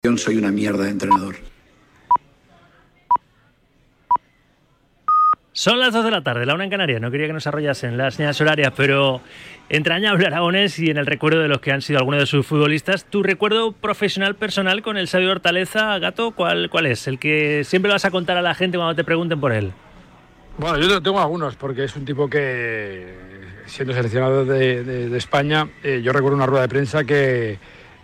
Soy una mierda de entrenador. Son las 2 de la tarde, la una en Canarias. No quería que nos arrollasen las señales horarias, pero entrañable Aragonés y en el recuerdo de los que han sido algunos de sus futbolistas. ¿Tu recuerdo profesional personal con el sabio Hortaleza, Gato, cuál, cuál es? El que siempre vas a contar a la gente cuando te pregunten por él. Bueno, yo tengo algunos, porque es un tipo que, siendo seleccionado de, España, eh, yo recuerdo una rueda de prensa que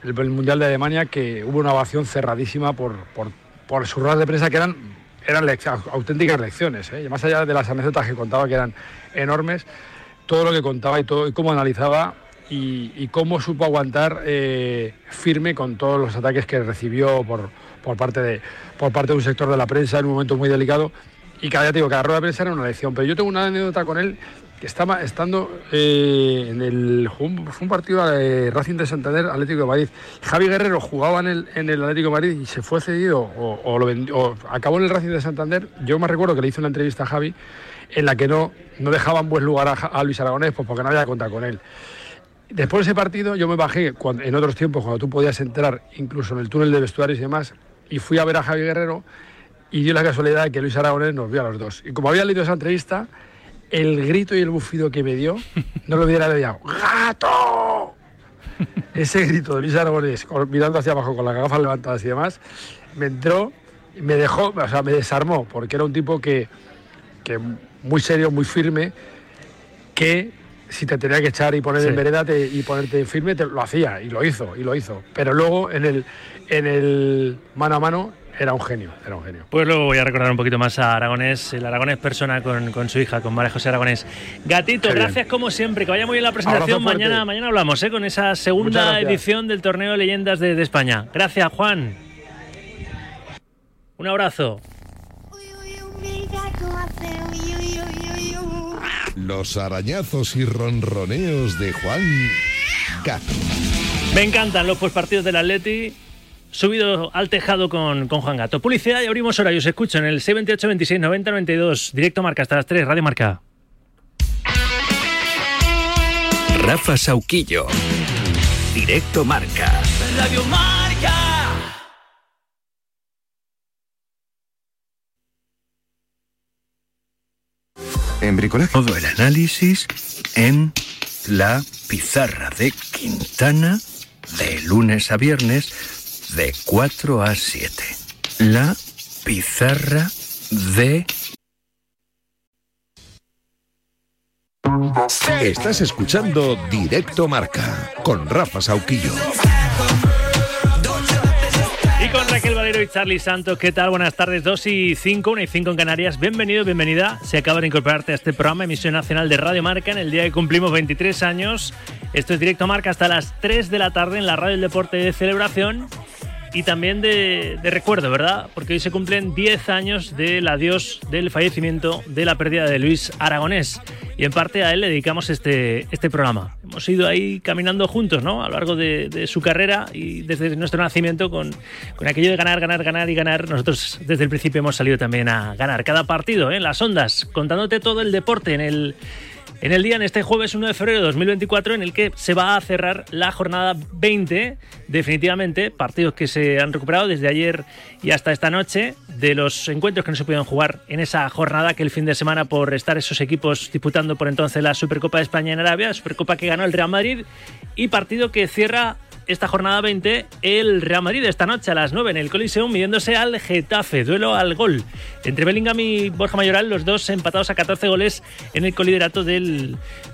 el, Mundial de Alemania, que hubo una ovación cerradísima por, por, por sus ruedas de prensa que eran eran auténticas lecciones, ¿eh? más allá de las anécdotas que contaba que eran enormes, todo lo que contaba y, todo, y cómo analizaba y, cómo supo aguantar eh, firme con todos los ataques que recibió por, por, parte de, por parte de un sector de la prensa en un momento muy delicado. Y cada día digo, cada rueda de prensa era una lección. Pero yo tengo una anécdota con él que estaba estando eh, en el fue un, partido de Racing de Santander Atlético de Madrid. Javi Guerrero jugaba en el, en el Atlético de Madrid y se fue cedido o, lo vendió, acabó en el Racing de Santander. Yo me recuerdo que le hice una entrevista a Javi en la que no, no dejaban buen lugar a, Luis Aragonés pues porque no había contar con él. Después de ese partido yo me bajé en otros tiempos cuando tú podías entrar incluso en el túnel de vestuarios y demás y fui a ver a Javi Guerrero y dio la casualidad de que Luis Aragonés nos vio a los dos. Y como había leído esa entrevista el grito y el bufido que me dio, no lo hubiera leído. ¡Gato! Ese grito de Luis Aragonés, mirando hacia abajo con las gafas levantadas y demás, me entró, me dejó, o sea, me desarmó, porque era un tipo que, que muy serio, muy firme, que si te tenía que echar y poner en vereda y ponerte firme, te, lo hacía y lo hizo, y lo hizo. Pero luego en el, en el mano a mano era un genio, era un genio. Pues luego voy a recordar un poquito más a Aragonés, el Aragonés persona con, su hija, con María José Aragonés. Gatito, gracias como siempre, que vaya muy bien la presentación. Mañana, mañana hablamos ¿eh? con esa segunda edición del torneo de leyendas de, España. Gracias, Juan. Un abrazo. Los arañazos y ronroneos de Juan Gato. Me encantan los postpartidos del Atleti subido al tejado con, con Juan Gato. Publicidad y abrimos horarios. Escucho en el 628 26 90 92. Directo Marca hasta las 3. Radio Marca. Rafa Sauquillo. Directo Marca. Radio Marca. En bricolaje. Todo el análisis en la pizarra de Quintana de lunes a viernes de 4 a 7. La pizarra de... Estás escuchando Directo Marca con Rafa Sauquillo. Y con Raquel Valero y Charlie Santos, ¿qué tal? Buenas tardes, 2 y 5, 1 y 5 en Canarias. Bienvenido, bienvenida. Se acaba de incorporarte a este programa, emisión nacional de Radio Marca, en el día que cumplimos 23 años. Esto es Directo Marca hasta las 3 de la tarde en la Radio del Deporte de Celebración y también de, recuerdo, ¿verdad? Porque hoy se cumplen 10 años del adiós, del fallecimiento, de la pérdida de Luis Aragonés. Y en parte a él le dedicamos este, este programa. Hemos ido ahí caminando juntos, ¿no? A lo largo de, su carrera y desde nuestro nacimiento con, con, aquello de ganar, ganar, ganar y ganar. Nosotros desde el principio hemos salido también a ganar cada partido, ¿eh? en las ondas, contándote todo el deporte en el en el día, en este jueves 1 de febrero de 2024, en el que se va a cerrar la jornada 20, definitivamente, partidos que se han recuperado desde ayer y hasta esta noche, de los encuentros que no se pudieron jugar en esa jornada que el fin de semana por estar esos equipos disputando por entonces la Supercopa de España en Arabia, Supercopa que ganó el Real Madrid, y partido que cierra esta jornada 20 el Real Madrid esta noche a las 9 en el Coliseum midiéndose al Getafe, duelo al gol. Entre Bellingham y Borja Mayoral, los dos empatados a 14 goles en el coliderato del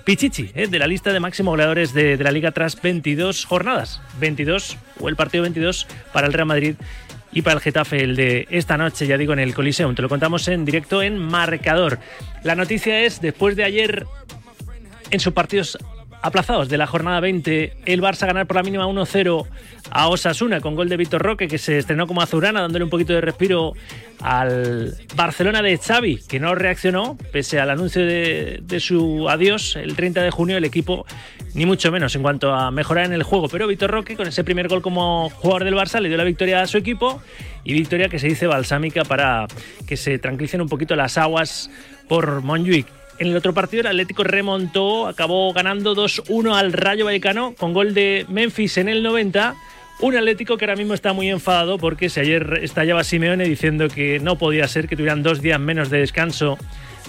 Pichichi, eh, de la lista de máximos goleadores de, de la liga tras 22 jornadas, 22 o el partido 22 para el Real Madrid y para el Getafe el de esta noche, ya digo, en el Coliseum. Te lo contamos en directo en marcador. La noticia es, después de ayer en sus partidos aplazados de la jornada 20, el Barça ganar por la mínima 1-0 a Osasuna con gol de Víctor Roque, que se estrenó como azurana, dándole un poquito de respiro al Barcelona de Xavi, que no reaccionó, pese al anuncio de, su adiós el 30 de junio, el equipo ni mucho menos en cuanto a mejorar en el juego. Pero Víctor Roque, con ese primer gol como jugador del Barça, le dio la victoria a su equipo y victoria que se dice balsámica para que se tranquilicen un poquito las aguas por Montjuic. En el otro partido, el Atlético remontó, acabó ganando 2-1 al Rayo Vallecano con gol de Memphis en el 90. Un Atlético que ahora mismo está muy enfadado porque si ayer estallaba Simeone diciendo que no podía ser que tuvieran dos días menos de descanso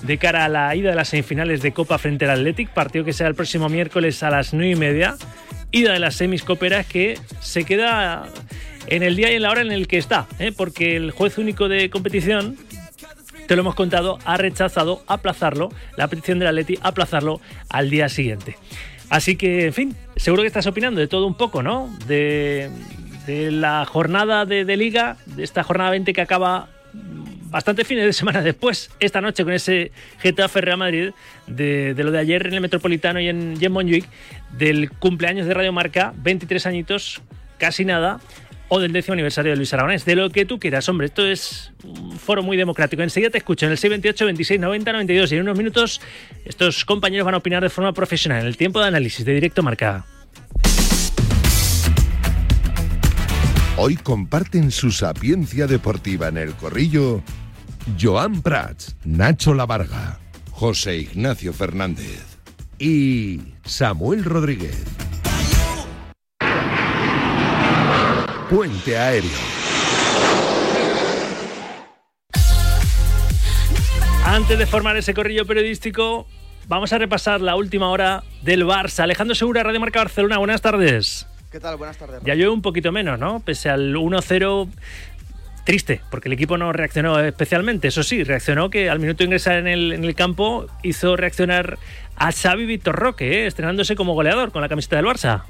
de cara a la ida de las semifinales de Copa frente al Athletic, partido que será el próximo miércoles a las 9 y media. Ida de las semis coperas que se queda en el día y en la hora en el que está, ¿eh? porque el juez único de competición, te lo hemos contado, ha rechazado aplazarlo, la petición del Atleti, aplazarlo al día siguiente. Así que, en fin, seguro que estás opinando de todo un poco, ¿no? De, la jornada de, liga, de esta jornada 20 que acaba bastante fines de semana después, esta noche con ese Getafe Real Madrid, de, lo de ayer en el Metropolitano y en, y del cumpleaños de Radio Marca, 23 añitos, casi nada, o del décimo aniversario de Luis Aragonés, de lo que tú quieras, hombre, esto es un foro muy democrático. Enseguida te escucho en el 628 26 90 92 y en unos minutos estos compañeros van a opinar de forma profesional en el tiempo de análisis de Directo Marca. Hoy comparten su sapiencia deportiva en el corrillo Joan Prats, Nacho Lavarga, José Ignacio Fernández y Samuel Rodríguez. Puente Aéreo. Antes de formar ese corrillo periodístico, vamos a repasar la última hora del Barça. Alejandro Segura, Radio Marca Barcelona, buenas tardes. ¿Qué tal? Buenas tardes. Ya llueve un poquito menos, ¿no? Pese al 1-0 triste, porque el equipo no reaccionó especialmente. Eso sí, reaccionó que al minuto de ingresar en el, campo hizo reaccionar a Xavi Víctor Roque, ¿eh? estrenándose como goleador con la camiseta del Barça.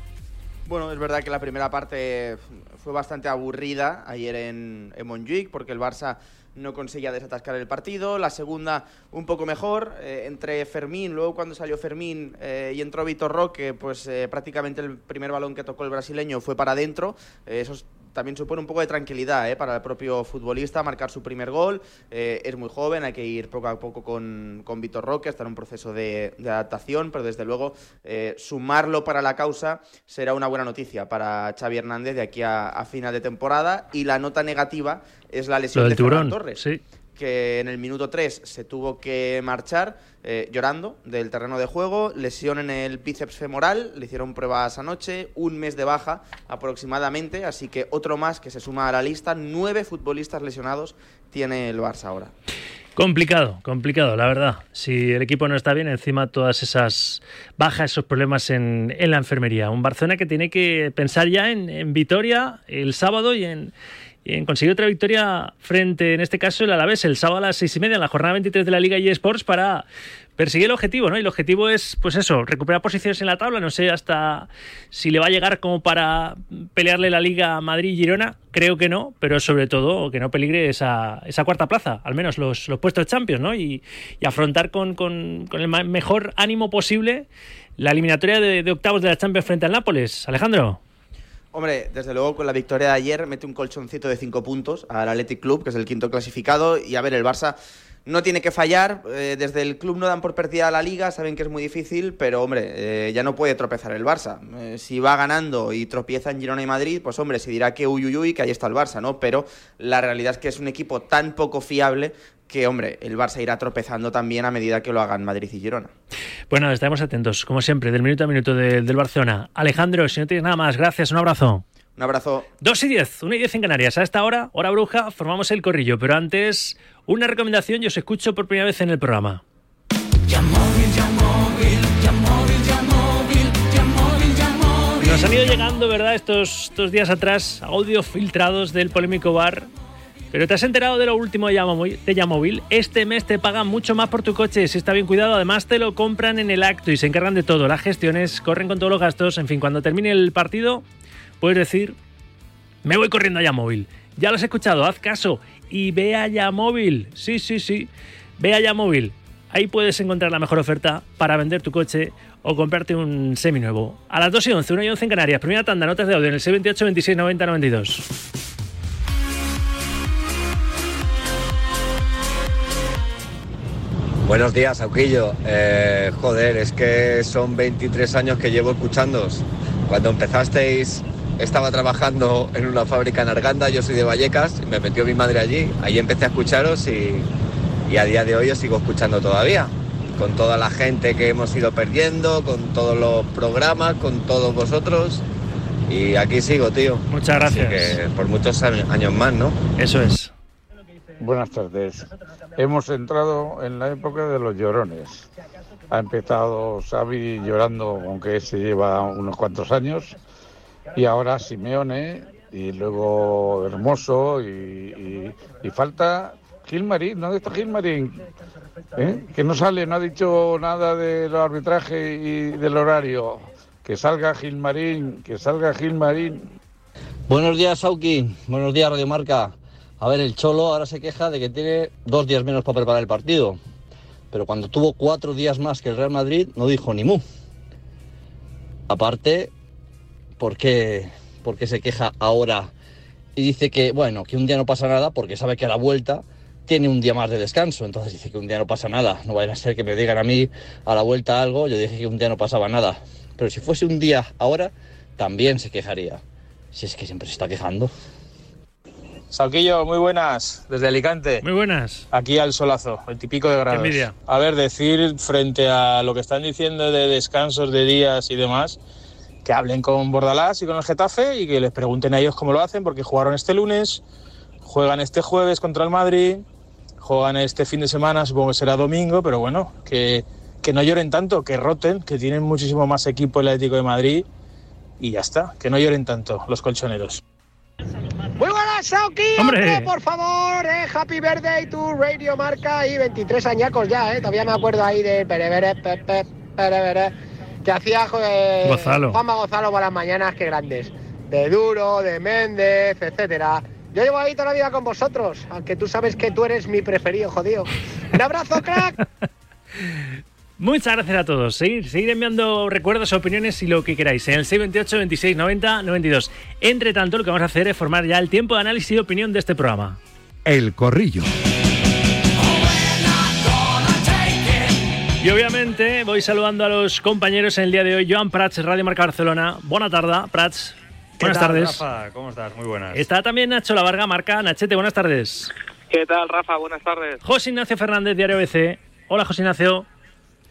Bueno, es verdad que la primera parte fue bastante aburrida ayer en, en Montjuic, porque el Barça no conseguía desatascar el partido. La segunda, un poco mejor. Eh, entre Fermín, luego cuando salió Fermín eh, y entró Vitor Roque, pues eh, prácticamente el primer balón que tocó el brasileño fue para adentro. esos también supone un poco de tranquilidad ¿eh? para el propio futbolista marcar su primer gol. Eh, es muy joven, hay que ir poco a poco con, con Vitor Roque, está en un proceso de, adaptación, pero desde luego eh, sumarlo para la causa será una buena noticia para Xavi Hernández de aquí a, final de temporada. Y la nota negativa es la lesión de Ferran Torres. Sí que en el minuto 3 se tuvo que marchar eh, llorando del terreno de juego, lesión en el bíceps femoral, le hicieron pruebas anoche, un mes de baja aproximadamente, así que otro más que se suma a la lista, nueve futbolistas lesionados tiene el Barça ahora. Complicado, complicado, la verdad. Si el equipo no está bien, encima todas esas bajas, esos problemas en, la enfermería. Un Barcelona que tiene que pensar ya en, en Vitoria el sábado y en, y conseguir otra victoria frente, en este caso, el Alavés, el sábado a las seis y media, en la jornada 23 de la Liga eSports, para perseguir el objetivo, ¿no? Y el objetivo es, pues eso, recuperar posiciones en la tabla, no sé hasta si le va a llegar como para pelearle la Liga Madrid-Girona, creo que no, pero sobre todo que no peligre esa, esa cuarta plaza, al menos los, puestos Champions, ¿no? Y, afrontar con, el mejor ánimo posible la eliminatoria de, de octavos de la Champions frente al Nápoles. Alejandro. Hombre, desde luego con la victoria de ayer mete un colchoncito de cinco puntos al Athletic Club, que es el quinto clasificado, y a ver, el Barça no tiene que fallar. Eh, desde el club no dan por perdida la liga, saben que es muy difícil, pero hombre, eh, ya no puede tropezar el Barça. Eh, si va ganando y tropieza en Girona y Madrid, pues hombre, se dirá que uy, uy, uy, que ahí está el Barça, ¿no? Pero la realidad es que es un equipo tan poco fiable que, hombre, el Barça irá tropezando también a medida que lo hagan Madrid y Girona. Bueno, estaremos atentos, como siempre, del minuto a minuto del Barcelona. Alejandro, si no tienes nada más, gracias, un abrazo. Un abrazo. 2 y 10, 1 y 10 en Canarias. A esta hora, hora bruja, formamos el corrillo. Pero antes, una recomendación, yo os escucho por primera vez en el programa. Nos han ido llegando, ¿verdad?, estos, estos días atrás, audios filtrados del polémico bar pero te has enterado de lo último de Yamóvil. Este mes te pagan mucho más por tu coche si está bien cuidado. Además, te lo compran en el acto y se encargan de todo. Las gestiones, corren con todos los gastos. En fin, cuando termine el partido, puedes decir: Me voy corriendo a Yamóvil. Ya lo has escuchado, haz caso y ve a Yamóvil. Sí, sí, sí. Ve a Yamóvil. Ahí puedes encontrar la mejor oferta para vender tu coche o comprarte un seminuevo. A las 2 y 11, 1 y 11 en Canarias. Primera tanda, notas de audio en el 78 26 90 92. Buenos días, Auquillo. Eh, joder, es que son 23 años que llevo escuchándos. Cuando empezasteis estaba trabajando en una fábrica en Arganda, yo soy de Vallecas, me metió mi madre allí, ahí empecé a escucharos y, y a día de hoy os sigo escuchando todavía, con toda la gente que hemos ido perdiendo, con todos los programas, con todos vosotros Y aquí sigo, tío. Muchas gracias. Así que por muchos años más, ¿no? Eso es. Buenas tardes. Hemos entrado en la época de los llorones. Ha empezado Xavi llorando, aunque se lleva unos cuantos años, y ahora Simeone, y luego Hermoso, y, falta Gilmarín. ¿Dónde está Gilmarín? ¿Eh? Que no sale, no ha dicho nada del arbitraje y del horario. Que salga Gilmarín, que salga Gilmarín. Buenos días, Sauki. Buenos días, Radio Marca. A ver, el Cholo ahora se queja de que tiene dos días menos para preparar el partido. Pero cuando tuvo cuatro días más que el Real Madrid, no dijo ni mu. Aparte, ¿por qué, por qué se queja ahora y dice que, bueno, que un día no pasa nada porque sabe que a la vuelta tiene un día más de descanso? Entonces dice que un día no pasa nada. No vaya a ser que me digan a mí a la vuelta algo, yo dije que un día no pasaba nada. Pero si fuese un día ahora, también se quejaría. Si es que siempre se está quejando. Salquillo, muy buenas, desde Alicante. Muy buenas. Aquí al solazo, el típico de grados. Envidia. A ver, decir frente a lo que están diciendo de descansos de días y demás, que hablen con Bordalás y con el Getafe y que les pregunten a ellos cómo lo hacen, porque jugaron este lunes, juegan este jueves contra el Madrid, juegan este fin de semana, supongo que será domingo, pero bueno, que, que no lloren tanto, que roten, que tienen muchísimo más equipo el Atlético de Madrid y ya está, que no lloren tanto los colchoneros. Muy buenas, Sauki. ¡Hombre! por favor, eh, Happy Birthday to Radio Marca y 23 añacos ya, eh. Todavía me acuerdo ahí de Perebere, Pepe, que hacía eh, Gonzalo. Juanma Gonzalo por las mañanas, qué grandes. De Duro, de Méndez, etcétera. Yo llevo ahí toda la vida con vosotros, aunque tú sabes que tú eres mi preferido, jodido. Un abrazo, crack. Muchas gracias a todos. Seguir, seguir enviando recuerdos, opiniones y lo que queráis. En el 628 26 90 92. Entre tanto, lo que vamos a hacer es formar ya el tiempo de análisis y opinión de este programa. El Corrillo. Y obviamente voy saludando a los compañeros en el día de hoy. Joan Prats, Radio Marca Barcelona. Buena tarde, Prats. Buenas tardes. Rafa? ¿Cómo estás? Muy buenas. Está también Nacho La Varga, Marca. Nachete, buenas tardes. ¿Qué tal, Rafa? Buenas tardes. José Ignacio Fernández, Diario BC. Hola, José Ignacio.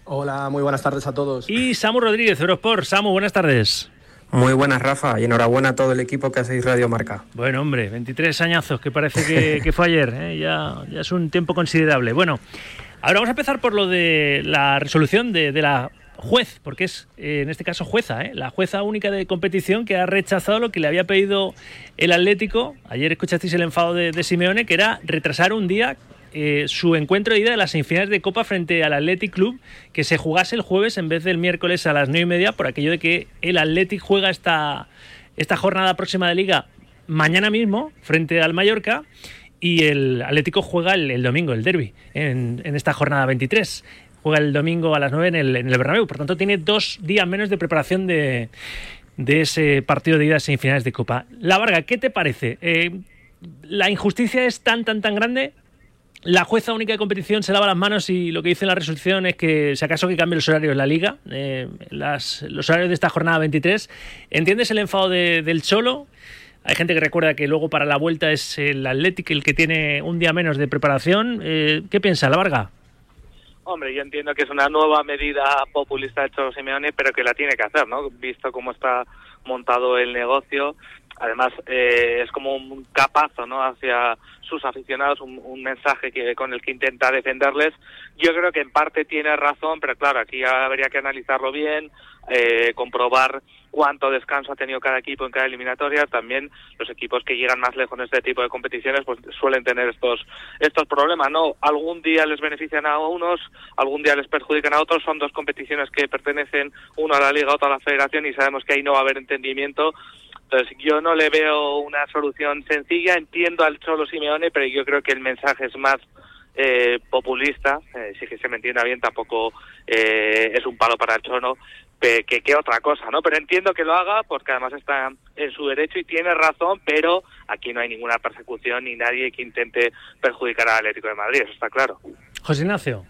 Hola, muy buenas tardes a todos. Y Samu Rodríguez, Eurosport. Samu, buenas tardes. Muy buenas, Rafa, y enhorabuena a todo el equipo que hacéis Radio Marca. Bueno, hombre, 23 añazos, que parece que, que fue ayer. ¿eh? Ya, ya es un tiempo considerable. Bueno, ahora vamos a empezar por lo de la resolución de, de la juez, porque es eh, en este caso jueza, ¿eh? la jueza única de competición que ha rechazado lo que le había pedido el Atlético. Ayer escuchasteis el enfado de, de Simeone, que era retrasar un día eh, su encuentro de ida de las semifinales de Copa frente al Athletic Club, que se jugase el jueves en vez del miércoles a las nueve y media, por aquello de que el Athletic juega esta, esta jornada próxima de Liga mañana mismo frente al Mallorca y el Atlético juega el, domingo, el derby, en, en esta jornada 23 juega el domingo a las 9 en el, en el Bernabéu. Por tanto, tiene dos días menos de preparación de, de ese partido de ida a semifinales de Copa. La Varga, ¿qué te parece? Eh, ¿La injusticia es tan, tan, tan grande? La jueza única de competición se lava las manos y lo que dice la resolución es que si acaso que cambie los horarios en la liga, eh, las, los horarios de esta jornada 23. ¿Entiendes el enfado de- del Cholo? Hay gente que recuerda que luego para la vuelta es el Athletic el que tiene un día menos de preparación. Eh, ¿Qué piensa la Varga? Hombre, yo entiendo que es una nueva medida populista de Cholo Simeone, pero que la tiene que hacer, ¿no? Visto cómo está montado el negocio, además eh, es como un capazo, ¿no? Hacia sus aficionados, un, un mensaje que con el que intenta defenderles. Yo creo que en parte tiene razón, pero claro, aquí habría que analizarlo bien, eh, comprobar cuánto descanso ha tenido cada equipo en cada eliminatoria. También los equipos que llegan más lejos en este tipo de competiciones pues suelen tener estos estos problemas, ¿no? Algún día les benefician a unos, algún día les perjudican a otros. Son dos competiciones que pertenecen uno a la liga, otro a la federación y sabemos que ahí no va a haber entendimiento. Entonces yo no le veo una solución sencilla. Entiendo al Cholo Simeone, pero yo creo que el mensaje es más eh, populista. Eh, que se me entienda bien, tampoco eh, es un palo para el Cholo que, que otra cosa, ¿no? Pero entiendo que lo haga porque además está en su derecho y tiene razón, pero aquí no hay ninguna persecución ni nadie que intente perjudicar al Atlético de Madrid, eso está claro. José Ignacio.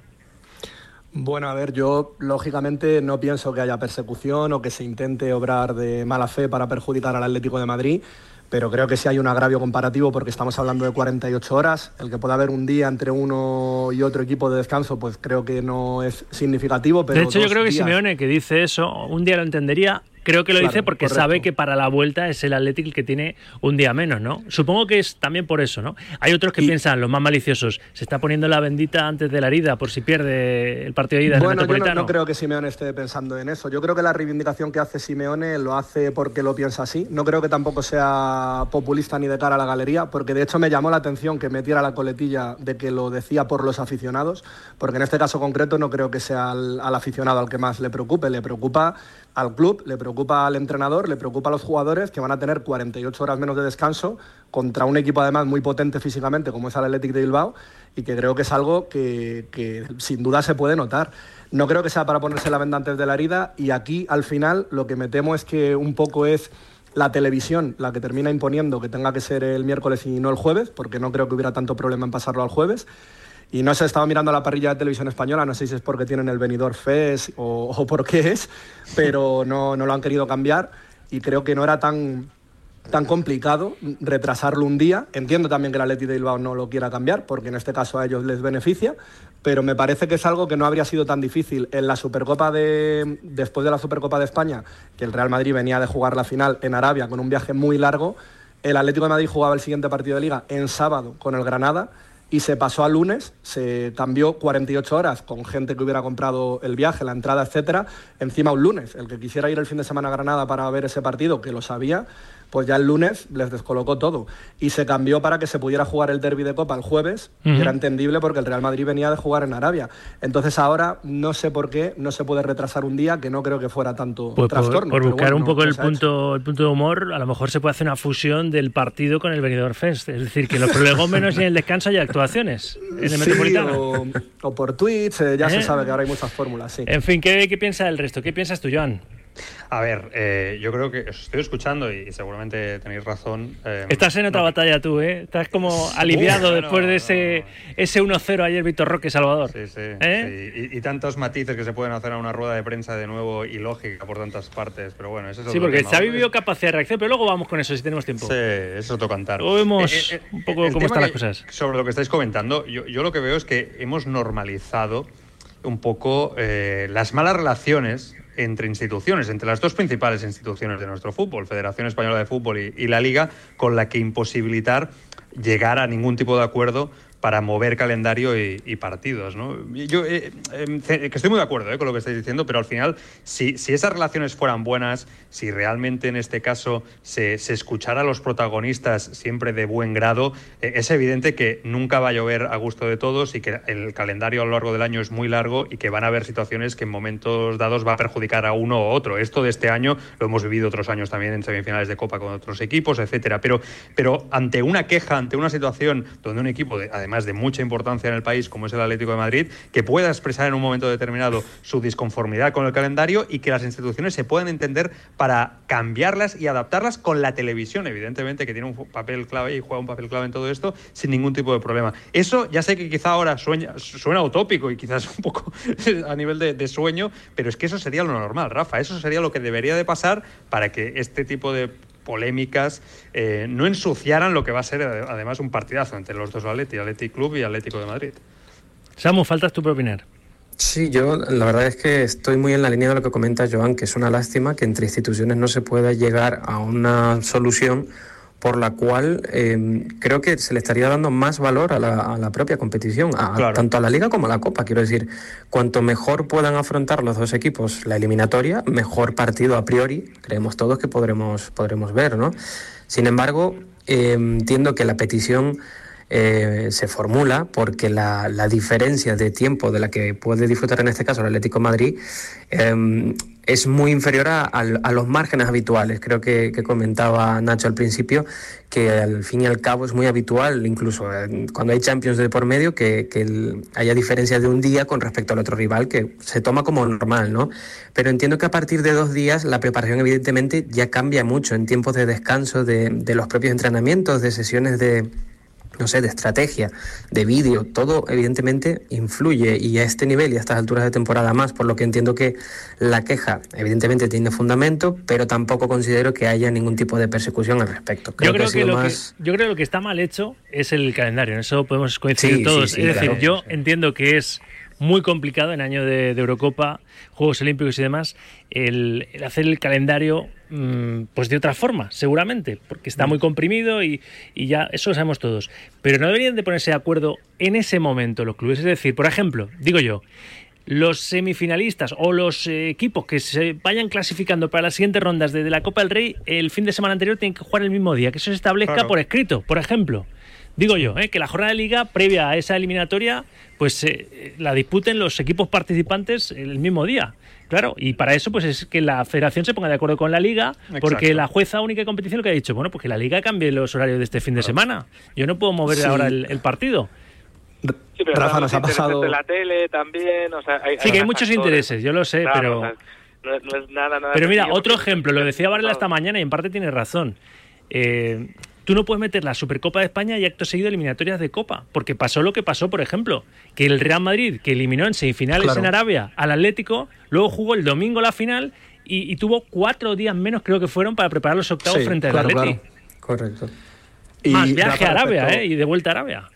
Bueno, a ver, yo lógicamente no pienso que haya persecución o que se intente obrar de mala fe para perjudicar al Atlético de Madrid, pero creo que sí hay un agravio comparativo porque estamos hablando de 48 horas. El que pueda haber un día entre uno y otro equipo de descanso, pues creo que no es significativo. Pero de hecho, yo creo que Simeone, que dice eso, un día lo entendería, Creo que lo Claro, dice porque correcto. sabe que para la vuelta es el Athletic el que tiene un día menos, ¿no? Supongo que es también por eso, ¿no? Hay otros que piensan, los más maliciosos, se está poniendo la bendita antes de la herida por si pierde el partido de ida Bueno, yo no, no creo que Simeone esté pensando en eso. Yo creo que la reivindicación que hace Simeone lo hace porque lo piensa así. No creo que tampoco sea populista ni de cara a la galería, porque de hecho me llamó la atención que metiera la coletilla de que lo decía por los aficionados, porque en este caso concreto no creo que sea al, al aficionado al que más le preocupe. Le preocupa al club, le preocupa al entrenador, le preocupa a los jugadores que van a tener 48 horas menos de descanso contra un equipo además muy potente físicamente como es el Athletic de Bilbao y que creo que es algo que, sin duda se puede notar. No creo que sea para ponerse la venda antes de la herida y aquí al final lo que me temo es que un poco es la televisión la que termina imponiendo que tenga que ser el miércoles y no el jueves, porque no creo que hubiera tanto problema en pasarlo al jueves. Y no sé, estaba mirando la parrilla de televisión española, no sé si es porque tienen el venidor Fest o, o por qué es, pero no, no lo han querido cambiar y creo que no era tan, tan complicado retrasarlo un día. Entiendo también que el Atleti de Bilbao no lo quiera cambiar, porque en este caso a ellos les beneficia, pero me parece que es algo que no habría sido tan difícil. En la Supercopa de después de la Supercopa de España, que el Real Madrid venía de jugar la final en Arabia con un viaje muy largo, el Atlético de Madrid jugaba el siguiente partido de liga en sábado con el Granada y se pasó a lunes, se cambió 48 horas con gente que hubiera comprado el viaje, la entrada, etcétera, encima un lunes. El que quisiera ir el fin de semana a Granada para ver ese partido, que lo sabía, pues ya el lunes les descolocó todo. Y se cambió para que se pudiera jugar el derby de Copa el jueves, y era entendible porque el Real Madrid venía de jugar en Arabia. Entonces ahora no sé por qué no se puede retrasar un día, que no creo que fuera tanto Pues trastorno. por buscar bueno, un poco no el punto, el punto de humor, a lo mejor se puede hacer una fusión del partido con el Benidorm Fest. Es decir, que los prolegómenos y en el descanso hay actuaciones en el Sí, Metropolitano. o, o por Twitch, eh, ya ¿Eh? se sabe que ahora hay muchas fórmulas, sí. En fin, ¿qué, qué piensa el resto? ¿Qué piensas tú, Joan? A ver, eh, yo creo que os estoy escuchando y, seguramente tenéis razón. eh, Estás en otra no- batalla tú, ¿eh? Estás como aliviado después de ese, ese 1-0 ayer Víctor Roque Salvador. Sí, sí, ¿Eh? sí. Y, y tantos matices que se pueden hacer a una rueda de prensa de nuevo y lógica por tantas partes, pero bueno, eso es Sí, porque tema. se ha vivido capacidad de reacción, pero luego vamos con eso si tenemos tiempo. Sí, es otro cantar. Luego vemos un poco cómo están las cosas. Sobre lo que estáis comentando, yo, yo lo que veo es que hemos normalizado un poco eh, las malas relaciones entre instituciones, entre las dos principales instituciones de nuestro fútbol, Federación Española de Fútbol y, y la Liga, con la que imposibilitar llegar a ningún tipo de acuerdo para mover calendario y, y partidos. ¿no? Yo eh, eh, que estoy muy de acuerdo eh, con lo que estáis diciendo, pero al final, si, si esas relaciones fueran buenas, si realmente en este caso se, se escuchara a los protagonistas siempre de buen grado, eh, es evidente que nunca va a llover a gusto de todos y que el calendario a lo largo del año es muy largo y que van a haber situaciones que en momentos dados va a perjudicar a uno o otro. Esto de este año lo hemos vivido otros años también en semifinales de Copa con otros equipos, etcétera. Pero, pero ante una queja, ante una situación donde un equipo, de- además de mucha importancia en el país, como es el Atlético de Madrid, que pueda expresar en un momento determinado su disconformidad con el calendario y que las instituciones se puedan entender para cambiarlas y adaptarlas con la televisión, evidentemente, que tiene un papel clave y juega un papel clave en todo esto, sin ningún tipo de problema. Eso ya sé que quizá ahora sueña- suena utópico y quizás un poco a nivel de sueño, pero es que eso sería lo normal, Rafa. Eso sería lo que debería de pasar para que este tipo de polémicas eh, no ensuciaran lo que va a ser además un partidazo entre los dos Atleti, Athletic Club y Atlético de Madrid. Samu, faltas tú por opinar. Sí, yo la verdad es que estoy muy en la línea de lo que comenta Joan, que es una lástima que entre instituciones no se pueda llegar a una solución por la cual eh, creo que se le estaría dando más valor a la, a la propia competición, a- Claro. tanto a la liga como a la copa. Quiero decir, cuanto mejor puedan afrontar los dos equipos la eliminatoria, mejor partido a priori creemos todos que podremos, podremos ver, ¿no? Sin embargo, eh, entiendo que la petición eh, se formula porque la, la diferencia de tiempo de la que puede disfrutar en este caso el Atlético Madrid eh, es muy inferior a, los márgenes habituales. Creo que, comentaba Nacho al principio que al fin y al cabo es muy habitual, incluso cuando hay Champions de por medio, que, haya diferencia de un día con respecto al otro rival, que se toma como normal, ¿no? Pero entiendo que a partir de dos días la preparación evidentemente ya cambia mucho en tiempos de descanso de, de los propios entrenamientos, de sesiones de, no sé, de estrategia, de vídeo, todo evidentemente influye y a este nivel y a estas alturas de temporada más, por lo que entiendo que la queja evidentemente tiene fundamento, pero tampoco considero que haya ningún tipo de persecución al respecto. Creo, yo, creo que lo más... que, yo creo que lo que está mal hecho es el calendario. En eso podemos coincidir Sí, todos. sí, sí, es decir, yo entiendo que es muy complicado en año de, Eurocopa, Juegos Olímpicos y demás, el, hacer el calendario mm, pues de otra forma, seguramente, porque está muy comprimido y, y, ya eso lo sabemos todos. Pero no deberían de ponerse de acuerdo en ese momento los clubes. Es decir, por ejemplo, digo yo, los semifinalistas o los eh, equipos que se vayan clasificando para las siguientes rondas de, la Copa del Rey el fin de semana anterior tienen que jugar el mismo día, que eso se establezca por escrito, por ejemplo. Digo yo, eh, que la jornada de liga previa a esa eliminatoria, pues eh, la disputen los equipos participantes el mismo día. Claro, y para eso pues es que la federación se ponga de acuerdo con la liga, porque la jueza única de competición lo que ha dicho, bueno, pues que la liga cambie los horarios de este fin de semana. Yo no puedo mover ahora el partido. Sí, pero Rafa nos ha pasado. De la tele también, o sea, hay, sí, que hay muchos intereses, yo lo sé, pero. no, es nada, nada pero mira, otro ejemplo, lo decía Varela esta mañana y en parte tiene razón. Eh, tú no puedes meter la Supercopa de España y acto seguido eliminatorias de Copa, porque pasó lo que pasó, por ejemplo, que el Real Madrid, que eliminó en semifinales en Arabia al Atlético, luego jugó el domingo la final y, tuvo cuatro días menos, creo que fueron, para preparar los octavos frente al Atlético. Correcto. Más viaje a Arabia, ¿eh? Y de vuelta a Arabia.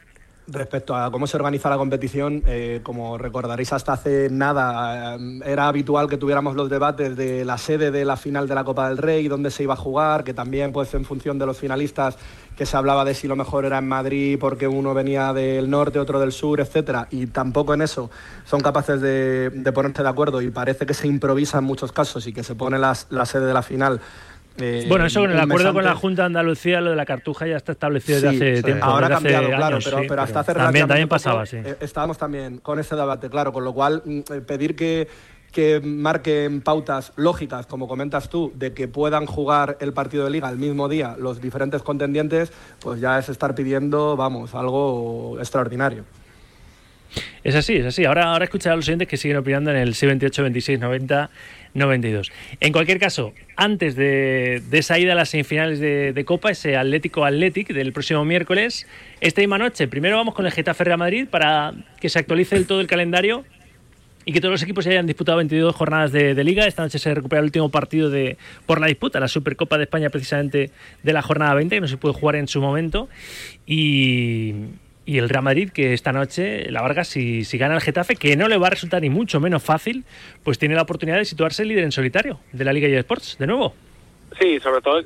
Respecto a cómo se organiza la competición, eh, como recordaréis hasta hace nada, eh, era habitual que tuviéramos los debates de la sede de la final de la Copa del Rey, dónde se iba a jugar, que también pues en función de los finalistas que se hablaba de si lo mejor era en Madrid porque uno venía del norte, otro del sur, etcétera, y tampoco en eso son capaces de, ponerse de acuerdo. Y parece que se improvisa en muchos casos y que se pone la sede de la final eh, bueno, eso con el acuerdo con la Junta de Andalucía, lo de la cartuja ya está establecido desde hace tiempo. Ahora ha cambiado, claro, pero, hasta hace También, también pasaba, sí. Eh, estábamos también con ese debate, claro, con lo cual mm, eh, pedir que que marquen pautas lógicas, como comentas tú, de que puedan jugar el partido de liga el mismo día los diferentes contendientes, pues ya es estar pidiendo, vamos, algo extraordinario. Es así, es así. Ahora, ahora escuchar a los oyentes que siguen opinando en el 78 26 90 92. En cualquier caso, antes de, esa ida a las semifinales de, Copa, ese Atlético Athletic del próximo miércoles, esta misma noche, primero vamos con el Getafe Real Madrid para que se actualice del todo el calendario y que todos los equipos hayan disputado 22 jornadas de, de, liga. Esta noche se recupera el último partido de, por la disputa, la Supercopa de España precisamente de la jornada 20, que no se puede jugar en su momento. Y, y el Real Madrid, que esta noche, la Vargas, si, si gana el Getafe, que no le va a resultar ni mucho menos fácil, pues tiene la oportunidad de situarse líder en solitario de la Liga de Sports, de nuevo. Sí, sobre todo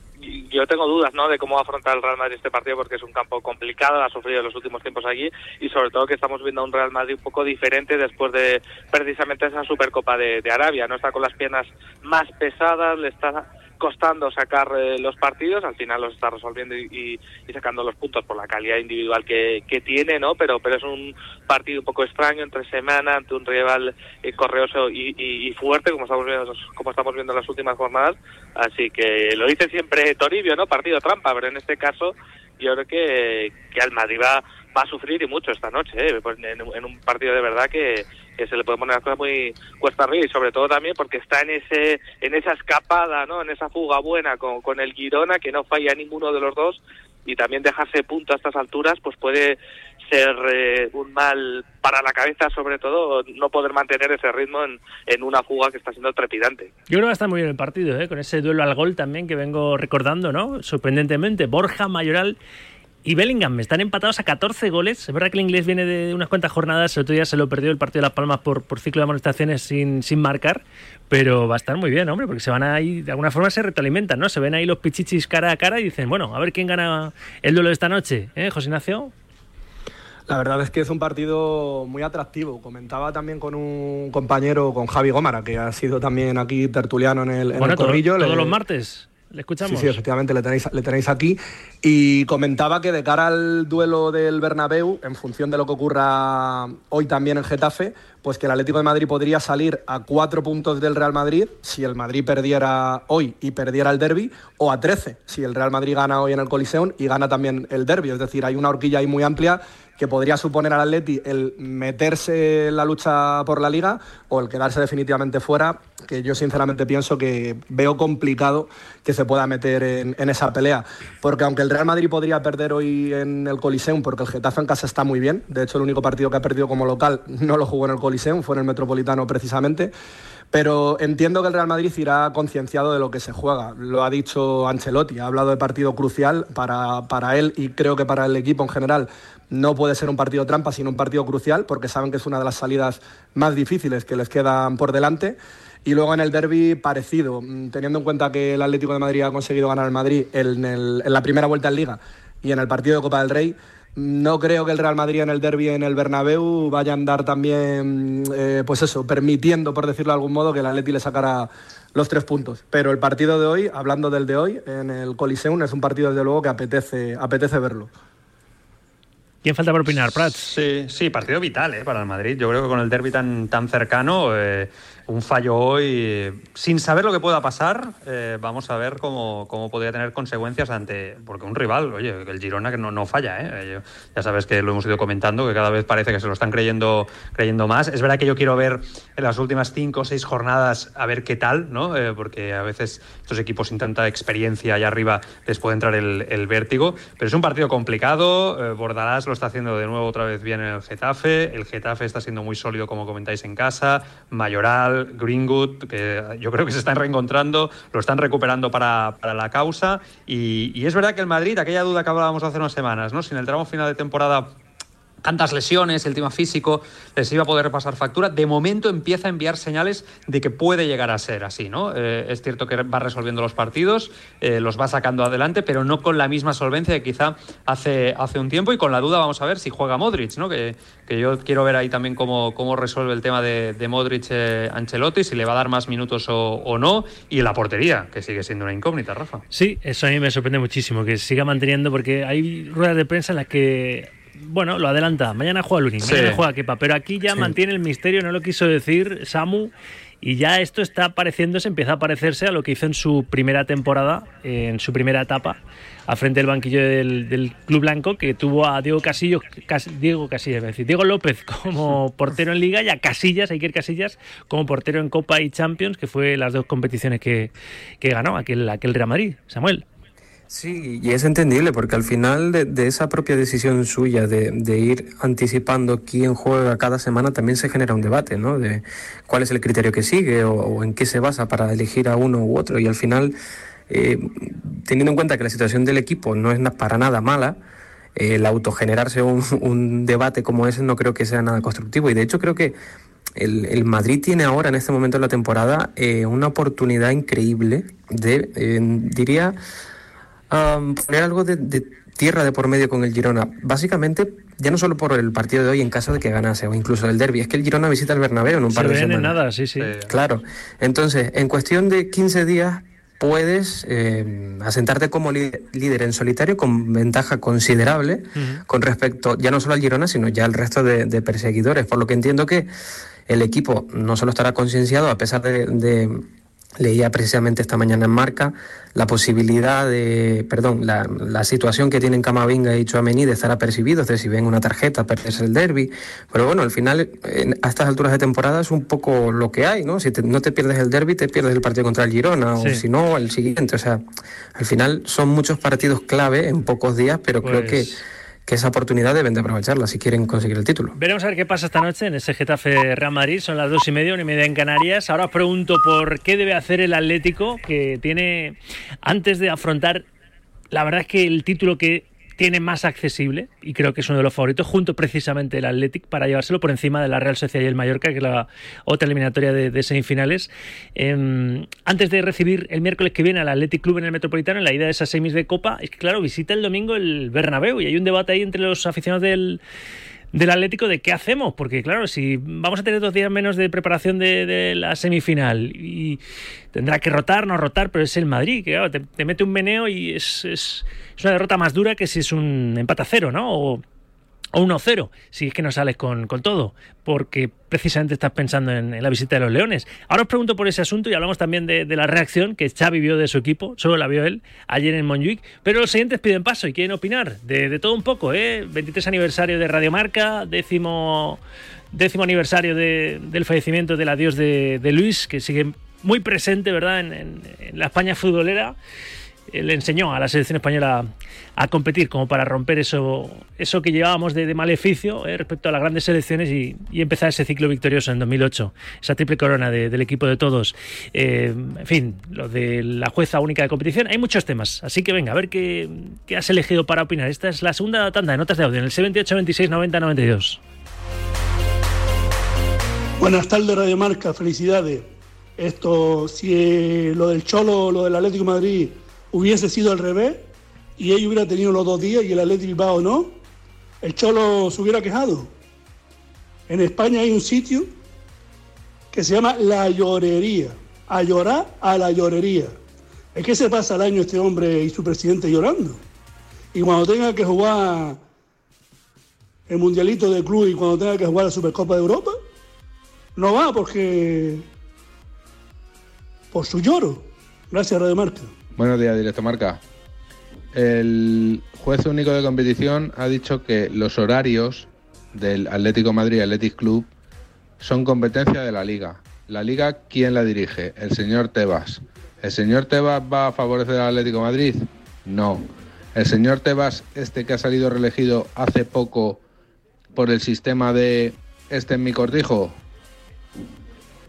yo tengo dudas ¿no? de cómo va a afrontar el Real Madrid este partido porque es un campo complicado, ha sufrido en los últimos tiempos allí y sobre todo que estamos viendo un Real Madrid un poco diferente después de precisamente esa Supercopa de, de Arabia. No está con las piernas más pesadas, le está costando sacar eh, los partidos, al final los está resolviendo y, sacando los puntos por la calidad individual que, tiene, ¿no? Pero, pero es un partido un poco extraño entre semana ante un rival eh, correoso y, fuerte, como estamos viendo, como estamos viendo en las últimas jornadas. Así que lo dice siempre Toribio, ¿no? Partido trampa, pero en este caso yo creo que, que al Madrid va, va a sufrir y mucho esta noche, ¿eh? Pues en, un partido de verdad que, se le puede poner las cosas muy cuesta arriba y sobre todo también porque está en ese en esa escapada, ¿no? En esa fuga buena con, con el Girona que no falla ninguno de los dos y también dejarse punto a estas alturas pues puede ser eh, un mal para la cabeza, sobre todo no poder mantener ese ritmo en, en, una fuga que está siendo trepidante. Yo creo que va muy bien el partido, ¿eh? con ese duelo al gol también que vengo recordando, ¿no? Sorprendentemente, Borja Mayoral y Bellingham están empatados a 14 goles. Es verdad que el inglés viene de unas cuantas jornadas, el otro día se lo perdió el partido de Las Palmas por, por ciclo de amonestaciones sin, sin marcar, pero va a estar muy bien, hombre, porque se van ahí, de alguna forma se retroalimentan, ¿no? Se ven ahí los pichichis cara a cara y dicen, bueno, a ver quién gana el duelo de esta noche, ¿eh, José Ignacio? La verdad es que es un partido muy atractivo. Comentaba también con un compañero, con Javi Gómara, que ha sido también aquí tertuliano en el, en el corrillo. todos los martes. ¿Le escuchamos? Sí, sí, efectivamente, le tenéis, le tenéis aquí. Y comentaba que de cara al duelo del Bernabéu, en función de lo que ocurra hoy también en Getafe, pues que el Atlético de Madrid podría salir a cuatro puntos del Real Madrid si el Madrid perdiera hoy y perdiera el derby, o a trece si el Real Madrid gana hoy en el Coliseum y gana también el derby. Es decir, hay una horquilla ahí muy amplia que podría suponer al Atleti el meterse en la lucha por la liga o el quedarse definitivamente fuera, que yo sinceramente pienso que veo complicado que se pueda meter en, esa pelea. Porque aunque el Real Madrid podría perder hoy en el Coliseum, porque el Getafe en casa está muy bien, de hecho el único partido que ha perdido como local no lo jugó en el Coliseum, fue en el Metropolitano precisamente, Pero entiendo que el Real Madrid irá concienciado de lo que se juega. Lo ha dicho Ancelotti, ha hablado de partido crucial para, para él y creo que para el equipo en general no puede ser un partido trampa, sino un partido crucial, porque saben que es una de las salidas más difíciles que les quedan por delante. Y luego en el derby parecido, mm, teniendo en cuenta que el Atlético de Madrid ha conseguido ganar al Madrid en, en la primera vuelta en Liga y en el partido de Copa del Rey, no creo que el Real Madrid en el derby en el Bernabéu vaya a andar también, eh, pues eso, permitiendo, por decirlo de algún modo, que el Atleti le sacara los tres puntos. Pero el partido de hoy, hablando del de hoy, en el Coliseum, es un partido desde luego que apetece, apetece verlo. ¿Quién falta por opinar, Prats? Sí, sí, partido vital eh, para el Madrid. Yo creo que con el derby tan, tan cercano, eh, un fallo hoy, eh, sin saber lo que pueda pasar, eh, vamos a ver cómo, podría tener consecuencias ante. Porque un rival, oye, el Girona que no, no falla, ¿eh? Yo- ya sabes que lo hemos ido comentando, que cada vez parece que se lo están creyendo, creyendo más. Es verdad que yo quiero ver en las últimas cinco o seis jornadas a ver qué tal, ¿no? Eh, porque a veces estos equipos sin tanta experiencia allá arriba les puede entrar el, el vértigo. Pero es un partido complicado. eh, Bordalás lo está haciendo de nuevo otra vez bien en el Getafe. El Getafe está siendo muy sólido, como comentáis en casa. Mayoral, Greenwood, que yo creo que se están reencontrando, lo están recuperando para, para la causa. Y, es verdad que el Madrid, aquella duda que hablábamos hace unas semanas, ¿no? Si en el tramo final de temporada tantas lesiones, el tema físico, les iba a poder pasar factura. De momento empieza a enviar señales de que puede llegar a ser así, ¿no? Eh, es cierto que va resolviendo los partidos, eh, los va sacando adelante, pero no con la misma solvencia que quizá hace, hace un tiempo. Y con la duda vamos a ver si juega Modric, ¿no? Que, que yo quiero ver ahí también cómo, cómo resuelve el tema de, de Modric eh, Ancelotti, si le va a dar más minutos o, o no. Y la portería, que sigue siendo una incógnita, Rafa. Sí, eso a mí me sorprende muchísimo, que siga manteniendo, porque hay ruedas de prensa en las que, bueno, lo adelanta. Mañana juega Lunin, Sí. mañana juega Kepa, pero aquí ya Sí. mantiene el misterio, no lo quiso decir Samu. Y ya esto está pareciéndose, empieza a parecerse a lo que hizo en su primera temporada, en su primera etapa, al frente del banquillo del, del Club Blanco, que tuvo a Diego Casillo, Cas- Diego Casillas, decir, Diego López como portero en Liga y a Casillas, Iker Casillas, como portero en Copa y Champions, que fue las dos competiciones que, que ganó aquel, aquel Real Madrid. Samuel. Sí, y es entendible porque al final de, esa propia decisión suya de, de ir anticipando quién juega cada semana también se genera un debate, ¿no? De cuál es el criterio que sigue o, en qué se basa para elegir a uno u otro. Y al final, eh, teniendo en cuenta que la situación del equipo no es para nada mala, eh, el autogenerarse un, un debate como ese no creo que sea nada constructivo. Y de hecho creo que el, el Madrid tiene ahora, en este momento de la temporada, eh, una oportunidad increíble de, eh, diría, poner algo de, de tierra de por medio con el Girona. Básicamente, ya no solo por el partido de hoy en caso de que ganase, o incluso el derby, es que el Girona visita el Bernabéu en un Se par de semanas. nada, sí, sí. Claro. Entonces, en cuestión de 15 días puedes eh, asentarte como líder en solitario con ventaja considerable con respecto ya no solo al Girona, sino ya al resto de, de perseguidores. Por lo que entiendo que el equipo no solo estará concienciado, a pesar de, de- leía precisamente esta mañana en Marca, la posibilidad de, perdón, la, la situación que tienen Camavinga y Chouameni de estar apercibidos, de si ven una tarjeta, perderse el derby. Pero bueno, al final, en- a estas alturas de temporada es un poco lo que hay, ¿no? Si te- no te pierdes el derby, te pierdes el partido contra el Girona, o si no, el siguiente. O sea, al final son muchos partidos clave en pocos días, pero creo que, Pues- que esa oportunidad deben de aprovecharla si quieren conseguir el título. Veremos a ver qué pasa esta noche en ese Getafe Real Madrid. Son las dos y media, una y media en Canarias. Ahora os pregunto por qué debe hacer el Atlético, que tiene, antes de afrontar, la verdad es que el título que tiene más accesible, y creo que es uno de los favoritos, junto precisamente el Athletic, para llevárselo por encima de la Real Sociedad y el Mallorca, que es la otra eliminatoria de, semifinales. Em, antes de recibir el miércoles que viene al Athletic Club en el Metropolitano, en la ida de esas semis de Copa, es que claro, visita el domingo el Bernabéu y hay un debate ahí entre los aficionados del, del Atlético de qué hacemos, porque claro, si vamos a tener dos días menos de preparación de, de la semifinal y tendrá que rotar, no rotar, pero es el Madrid, que te, te mete un meneo y es, es, es una derrota más dura que si es un empate a cero, ¿no? O, o 1-0, si es que no sales con, todo, porque precisamente estás pensando en, la visita de los Leones. Ahora os pregunto por ese asunto y hablamos también de, la reacción que Xavi vio de su equipo, solo la vio él ayer en Montjuic, pero los siguientes piden paso y quieren opinar de, todo un poco, ¿eh? 23 aniversario de Radiomarca, décimo, décimo aniversario de- del fallecimiento del adiós de, Luis, que sigue muy presente, ¿verdad?, en la España futbolera. Eh, le enseñó a la selección española a competir como para romper eso, eso que llevábamos de, maleficio eh, respecto a las grandes selecciones y, empezar ese ciclo victorioso en 2008, esa triple corona del equipo de todos. Eh, en fin, lo de la jueza única de competición, hay muchos temas, así que venga, a ver qué, qué has elegido para opinar. Esta es la segunda tanda de notas de audio en el 78 26 90 92. Buenas tardes, Radio Marca, felicidades. Esto, si lo del Cholo, lo del Atlético Madrid hubiese sido al revés y ellos hubiera tenido los dos días y el Atlético Bilbao no, el Cholo se hubiera quejado. En España hay un sitio que se llama La Llorería, a llorar a la llorería. Es que se pasa el año este hombre y su presidente llorando. Y cuando tenga que jugar el Mundialito de Club y cuando tenga que jugar la Supercopa de Europa, no va porque por su lloro. Gracias, Radio Marca. Buenos días, Directo Marca. El juez único de competición ha dicho que los horarios del Atlético Madrid Athletic Club son competencia de la liga. La liga, ¿quién la dirige? El señor Tebas. ¿El señor Tebas va a favorecer al Atlético Madrid? No. ¿El señor Tebas, este que ha salido reelegido hace poco por el sistema de este en mi cortijo?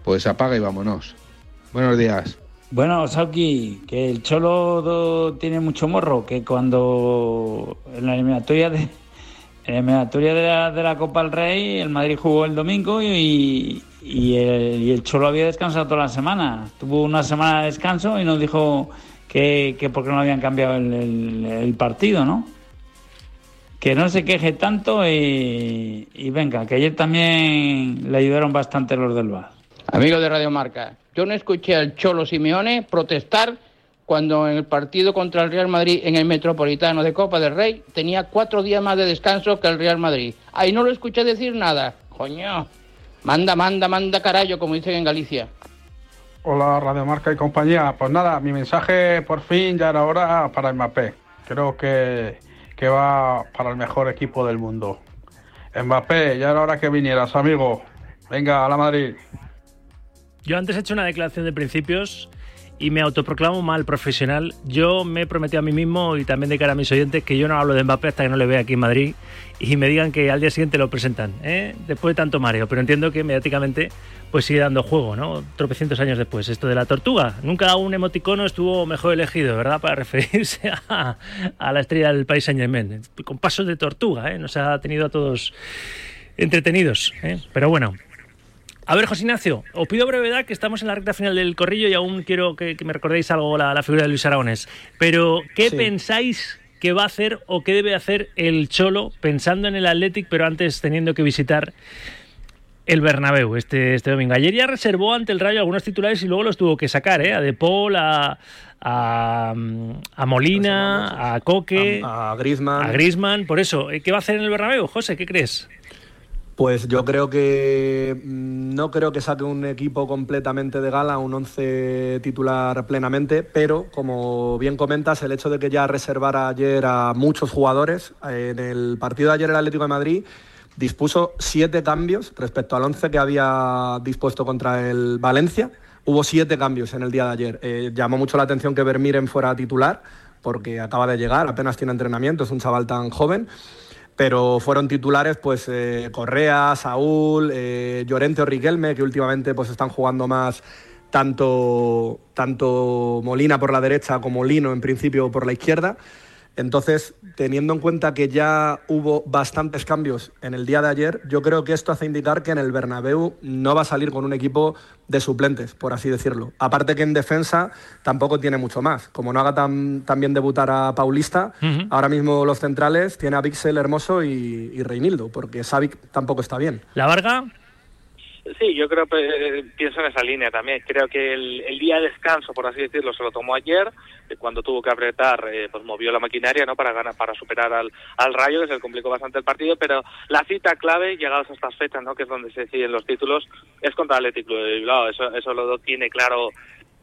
Pues apaga y vámonos. Buenos días. Bueno, Sauki, que el Cholo tiene mucho morro, que cuando en la eliminatoria de, eliminatoria de la, Copa del Rey, el Madrid jugó el domingo y, el, Cholo había descansado toda la semana. Tuvo una semana de descanso y nos dijo que, que por qué no habían cambiado el, partido, ¿no? Que no se queje tanto y, venga, que ayer también le ayudaron bastante los del VAR. Amigo de Radio Marca, yo no escuché al Cholo Simeone protestar cuando en el partido contra el Real Madrid en el Metropolitano de Copa del Rey tenía cuatro días más de descanso que el Real Madrid. Ahí no lo escuché decir nada. Coño, manda, manda, manda carajo, como dicen en Galicia. Hola, Radio Marca y compañía. Pues nada, mi mensaje por fin ya era hora para Mbappé. Creo que, que va para el mejor equipo del mundo. Mbappé, ya era hora que vinieras, amigo. Venga, a la Madrid. Yo antes he hecho una declaración de principios y me autoproclamo mal profesional. Yo me he prometido a mí mismo y también de cara a mis oyentes que yo no hablo de Mbappé hasta que no le vea aquí en Madrid y me digan que al día siguiente lo presentan, ¿eh? después de tanto mareo. Pero entiendo que mediáticamente pues sigue dando juego, ¿no? Tropecientos años después. Esto de la tortuga. Nunca un emoticono estuvo mejor elegido, ¿verdad? Para referirse a, la estrella del país Saint Germain. Con pasos de tortuga, ¿eh? Nos ha tenido a todos entretenidos. ¿eh? Pero bueno, a ver, José Ignacio, os pido brevedad que estamos en la recta final del corrillo y aún quiero que, me recordéis algo la, la, figura de Luis Aragones. Pero, ¿qué pensáis que va a hacer o qué debe hacer el Cholo pensando en el Athletic, pero antes teniendo que visitar el Bernabéu este, este domingo? Ayer ya reservó ante el Rayo algunos titulares y luego los tuvo que sacar, ¿eh? A De Paul, a, a, Molina, a Coque, a, a Griezmann. A Griezmann, por eso. ¿Qué va a hacer en el Bernabéu, José? ¿Qué crees? Pues yo creo que mm, no creo que saque un equipo completamente de gala, un 11 titular plenamente, pero como bien comentas, el hecho de que ya reservara ayer a muchos jugadores, en el partido de ayer el Atlético de Madrid dispuso siete cambios respecto al 11 que había dispuesto contra el Valencia. Hubo siete cambios en el día de ayer. Eh, llamó mucho la atención que Vermiren fuera titular, porque acaba de llegar, apenas tiene entrenamiento, es un chaval tan joven pero fueron titulares pues eh, Correa, Saúl, eh, Llorente o Riquelme, que últimamente pues están jugando más tanto, tanto Molina por la derecha como Lino en principio por la izquierda. Entonces, teniendo en cuenta que ya hubo bastantes cambios en el día de ayer, yo creo que esto hace indicar que en el Bernabéu no va a salir con un equipo de suplentes, por así decirlo. Aparte que en defensa tampoco tiene mucho más. Como no haga tan, bien debutar a Paulista, ahora mismo los centrales tiene a Pixel Hermoso y, y Reinildo, porque Savic tampoco está bien. ¿La Varga? Sí, yo creo eh, pienso en esa línea también. Creo que el, día de descanso, por así decirlo, se lo tomó ayer, eh, cuando tuvo que apretar, eh, pues movió la maquinaria, ¿no? Para ganar, para superar al, al Rayo, que se le complicó bastante el partido. Pero la cita clave, llegados a estas fechas, ¿no? Que es donde se deciden los títulos, es contra el Atlético de Bilbao. Eso, eso lo tiene claro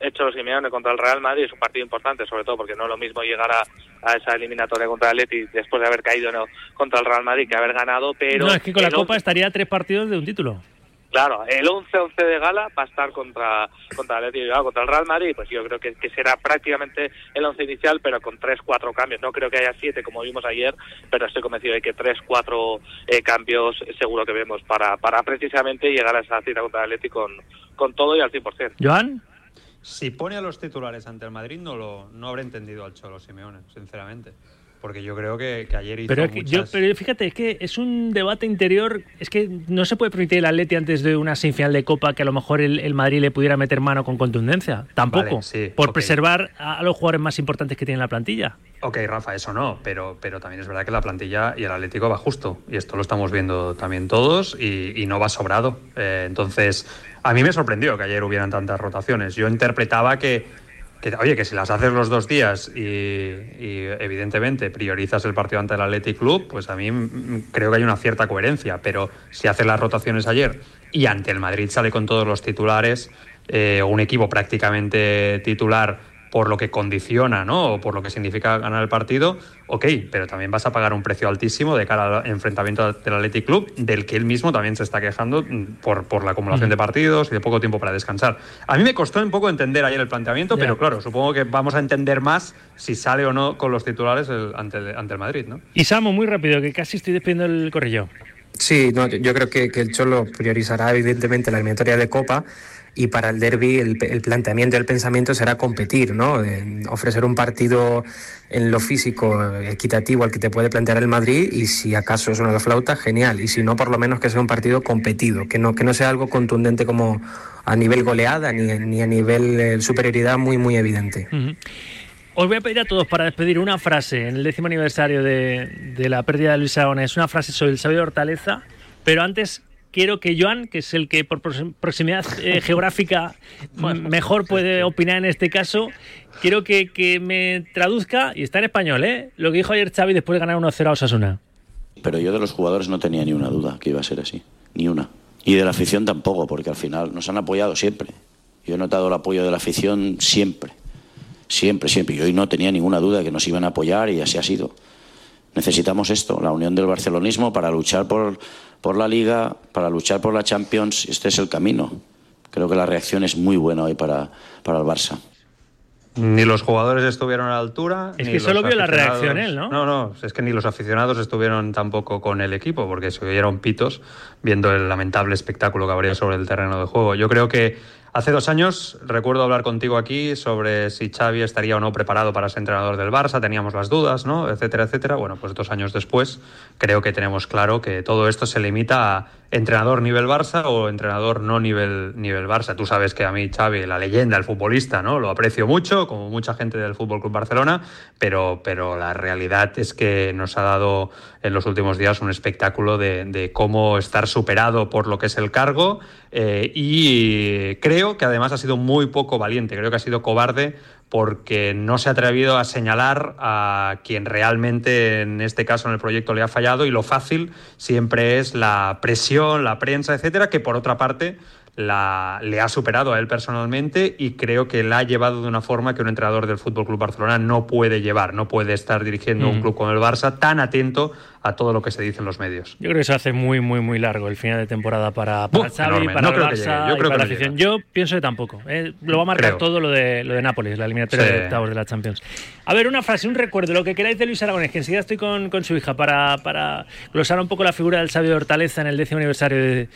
hecho Simeone contra el Real Madrid es un partido importante, sobre todo porque no es lo mismo llegar a, a esa eliminatoria contra el Atleti después de haber caído ¿no? contra el Real Madrid que haber ganado, pero... No, es que con la Copa estaría tres partidos de un título. Claro, el 11-11 de gala va a estar contra contra el Athletic Bilbao, contra el Real Madrid, pues yo creo que, que será prácticamente el 11 inicial, pero con 3-4 cambios. No creo que haya 7 como vimos ayer, pero estoy convencido de que 3-4 eh, cambios seguro que vemos para, para precisamente llegar a esa cita contra el Athletic con, con todo y al 100%. Joan. Si pone a los titulares ante el Madrid, no lo no habré entendido al Cholo Simeone, sinceramente. Porque yo creo que, que ayer hizo Pero, es que yo, muchas- pero fíjate, es que es un debate interior. Es que no se puede permitir el Atleti antes de una semifinal de Copa que a lo mejor el, el Madrid le pudiera meter mano con contundencia. Tampoco. Vale, sí, por preservar a, a los jugadores más importantes que tiene la plantilla. Ok, Rafa, eso no, pero, pero también es verdad que la plantilla y el Atlético va justo, y esto lo estamos viendo también todos, y, y no va sobrado. Eh, entonces, a mí me sorprendió que ayer hubieran tantas rotaciones. Yo interpretaba que, oye, que si las haces los dos días y, evidentemente priorizas el partido ante el Athletic Club, pues a mí creo que hay una cierta coherencia, pero si haces las rotaciones ayer y ante el Madrid sale con todos los titulares, eh, un equipo prácticamente titular por lo que condiciona, ¿no? O por lo que significa ganar el partido, ok, pero también vas a pagar un precio altísimo de cara al enfrentamiento del Athletic Club, del que él mismo también se está quejando mm, por, por la acumulación Ujú. de partidos y de poco tiempo para descansar. A mí me costó un poco entender ayer el planteamiento, pero claro, supongo que vamos a entender más si sale o no con los titulares el- ante, el, ante el Madrid, ¿no? Y Samu, muy rápido, que casi estoy despidiendo el corrillo. Sí, no, yo yo creo que, que el Cholo priorizará evidentemente la eliminatoria de Copa y para el derby el, planteamiento y el pensamiento será competir, ¿no? Eh, ofrecer un partido en lo físico eh, equitativo al que te puede plantear el Madrid y si acaso es una de flauta, genial. Y si no, por lo menos que sea un partido competido, que no, que no sea algo contundente como a nivel goleada ni, ni a nivel eh, superioridad muy, muy evidente. Os voy a pedir a todos para despedir una frase en el décimo aniversario de, de la pérdida de Luis Aragonés, una frase sobre el sabio de Hortaleza, pero antes quiero que Joan, que es el que por proxim- proximidad eh, geográfica mejor puede opinar en este caso, quiero que, que me traduzca, y está en español, ¿eh? lo que dijo ayer Xavi después de ganar 1-0 a Osasuna. Pero yo de los jugadores no tenía ni una duda que iba a ser así, ni una. Y de la afición tampoco, porque al final nos han apoyado siempre. Yo he notado el apoyo de la afición siempre, siempre, siempre. Y hoy no tenía ninguna duda que nos iban a apoyar y así ha sido. Necesitamos esto, la unión del barcelonismo para luchar por, por la liga, para luchar por la Champions. Este es el camino. Creo que la reacción es muy buena hoy para, para el Barça. Ni los jugadores estuvieron a la altura. Es que solo vio la reacción él, ¿no? No, no, es que ni los aficionados estuvieron tampoco con el equipo, porque se oyeron pitos viendo el lamentable espectáculo que habría sobre el terreno de juego. Yo creo que hace dos años recuerdo hablar contigo aquí sobre si Xavi estaría o no preparado para ser entrenador del Barça, teníamos las dudas, ¿no? Etcétera, etcétera. Bueno, pues dos años después creo que tenemos claro que todo esto se limita a entrenador nivel Barça o entrenador no nivel, nivel Barça. Tú sabes que a mí Xavi, la leyenda, el futbolista, ¿no? Lo aprecio mucho, como mucha gente del Fútbol Club Barcelona, pero, pero la realidad es que nos ha dado en los últimos días un espectáculo de, de cómo estar superado por lo que es el cargo eh, y creo que además ha sido muy poco valiente, creo que ha sido cobarde porque no se ha atrevido a señalar a quien realmente en este caso en el proyecto le ha fallado y lo fácil siempre es la presión, la prensa, etcétera, que por otra parte la, le ha superado a él personalmente y creo que la ha llevado de una forma que un entrenador del Fútbol Club Barcelona no puede llevar, no puede estar dirigiendo un Mm. club como el Barça tan atento a todo lo que se dice en los medios. Yo creo que se hace muy, muy, muy largo el final de temporada para, para Xavi, enorme. para No el creo que llegue. Yo y creo para que la afición. Yo pienso que tampoco. ¿eh? Lo va a marcar Creo. todo lo de, lo de Nápoles, la eliminatoria Sí. de octavos de la Champions. A ver, una frase, un recuerdo, lo que queráis de Luis Aragonés, que enseguida estoy con, con su hija para, para glosar un poco la figura del sabio de Hortaleza en el décimo aniversario de-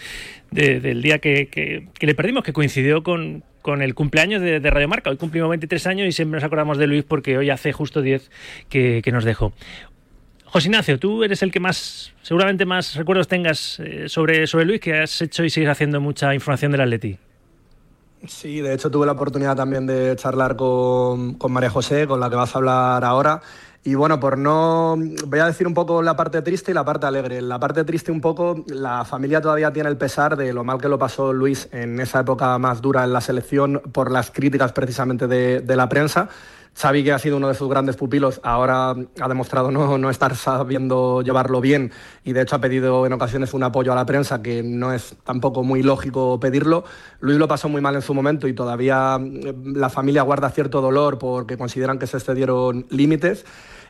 de- del día que, que- le perdimos, que coincidió con, con el cumpleaños de, de Radio Marca. Hoy cumplimos 23 años y siempre nos acordamos de Luis porque hoy hace justo 10 que, que nos dejó. José Ignacio, tú eres el que más, seguramente más recuerdos tengas eh, sobre, sobre Luis, que has hecho y sigues haciendo mucha información del Atleti. Sí, de hecho tuve la oportunidad también de charlar con, con María José, con la que vas a hablar ahora. Y bueno, por no. Voy a decir un poco la parte triste y la parte alegre. La parte triste, un poco, la familia todavía tiene el pesar de lo mal que lo pasó Luis en esa época más dura en la selección por las críticas precisamente de, la prensa. Xavi, que ha sido uno de sus grandes pupilos, ahora ha demostrado no, no estar sabiendo llevarlo bien y de hecho ha pedido en ocasiones un apoyo a la prensa que no es tampoco muy lógico pedirlo. Luis lo pasó muy mal en su momento y todavía eh, la familia guarda cierto dolor porque consideran que se excedieron límites.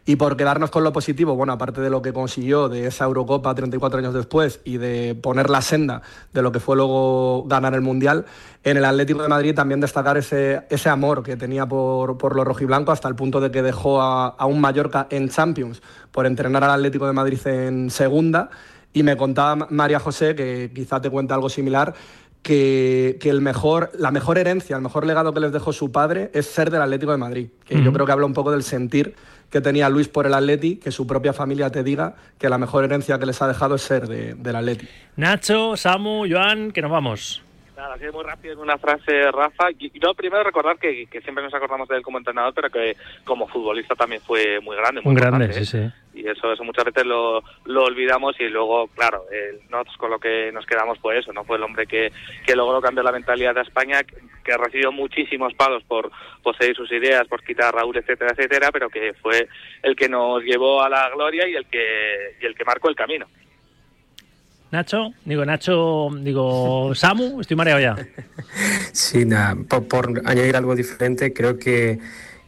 Y por quedarnos con lo positivo, bueno, aparte de lo que consiguió de esa Eurocopa 34 años después y de poner la senda de lo que fue luego ganar el Mundial, en el Atlético de Madrid también destacar ese, ese amor que tenía por, por los rojiblancos hasta el punto de que dejó a, un Mallorca en Champions por entrenar al Atlético de Madrid en segunda. Y me contaba María José, que quizá te cuenta algo similar, que, que, el mejor, la mejor herencia, el mejor legado que les dejó su padre es ser del Atlético de Madrid. Que uh -huh. yo creo que habla un poco del sentir que tenía Luis por el Atleti, que su propia familia te diga que la mejor herencia que les ha dejado es ser de, del Atleti. Nacho, Samu, Joan, que nos vamos. Nada, así muy rápido en una frase, Rafa. Yo primero recordar que, que, siempre nos acordamos de él como entrenador, pero que como futbolista también fue muy grande. Muy grande, sí, sí. Y eso, eso muchas veces lo, lo olvidamos y luego, claro, el, nosotros con lo que nos quedamos fue eso, ¿no? Fue el hombre que, que logró cambiar la mentalidad de España, que, que recibió muchísimos palos por poseer sus ideas, por quitar a Raúl, etcétera, etcétera, pero que fue el que nos llevó a la gloria y el que, y el que marcó el camino. Nacho, digo Nacho, digo Samu, estoy mareado ya. Sí, nada, por, por, añadir algo diferente, creo que,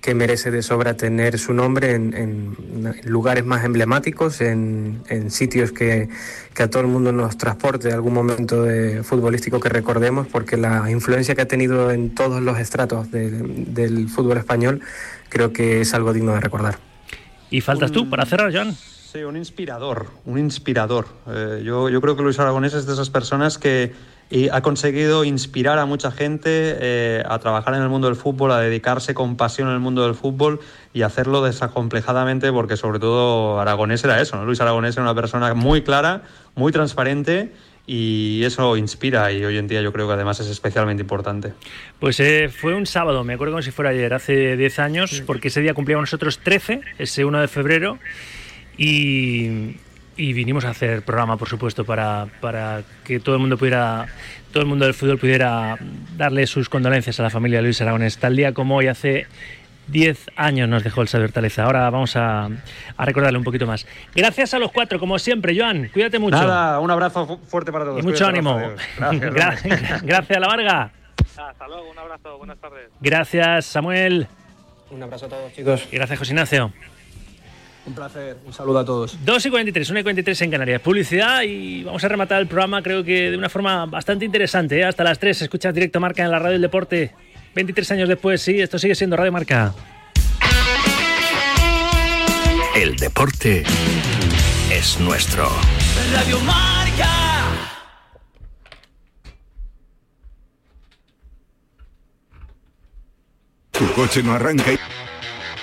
que, merece de sobra tener su nombre en, en lugares más emblemáticos, en, en sitios que, que, a todo el mundo nos transporte algún momento de futbolístico que recordemos, porque la influencia que ha tenido en todos los estratos de, del fútbol español creo que es algo digno de recordar. ¿Y faltas tú para cerrar, John? Sí, un inspirador, un inspirador. Eh, yo, yo, creo que Luis Aragonés es de esas personas que ha conseguido inspirar a mucha gente eh, a trabajar en el mundo del fútbol, a dedicarse con pasión en el mundo del fútbol y hacerlo desacomplejadamente, porque sobre todo Aragonés era eso, ¿no? Luis Aragonés era una persona muy clara, muy transparente y eso inspira y hoy en día yo creo que además es especialmente importante. Pues eh, fue un sábado, me acuerdo como si fuera ayer, hace 10 años, porque ese día cumplíamos nosotros 13, ese 1 de febrero. Y, y, vinimos a hacer programa, por supuesto, para, para, que todo el mundo pudiera, todo el mundo del fútbol pudiera darle sus condolencias a la familia de Luis Aragonés. Tal día como hoy, hace 10 años nos dejó el saber Taleza. Ahora vamos a, a, recordarle un poquito más. Gracias a los cuatro, como siempre, Joan. Cuídate mucho. Nada, un abrazo fuerte para todos. Y mucho ánimo. Gracias, gracias, gracias, La Varga. Hasta luego, un abrazo, buenas tardes. Gracias, Samuel. Un abrazo a todos, chicos. Y gracias, José Ignacio. Un placer, un saludo a todos. 2 y 43, 1 y 43 en Canarias. Publicidad y vamos a rematar el programa, creo que de una forma bastante interesante. ¿eh? Hasta las 3, escuchas directo Marca en la radio del deporte. 23 años después, sí, esto sigue siendo Radio Marca. El deporte es nuestro. Radio Marca. Tu coche no arranca y...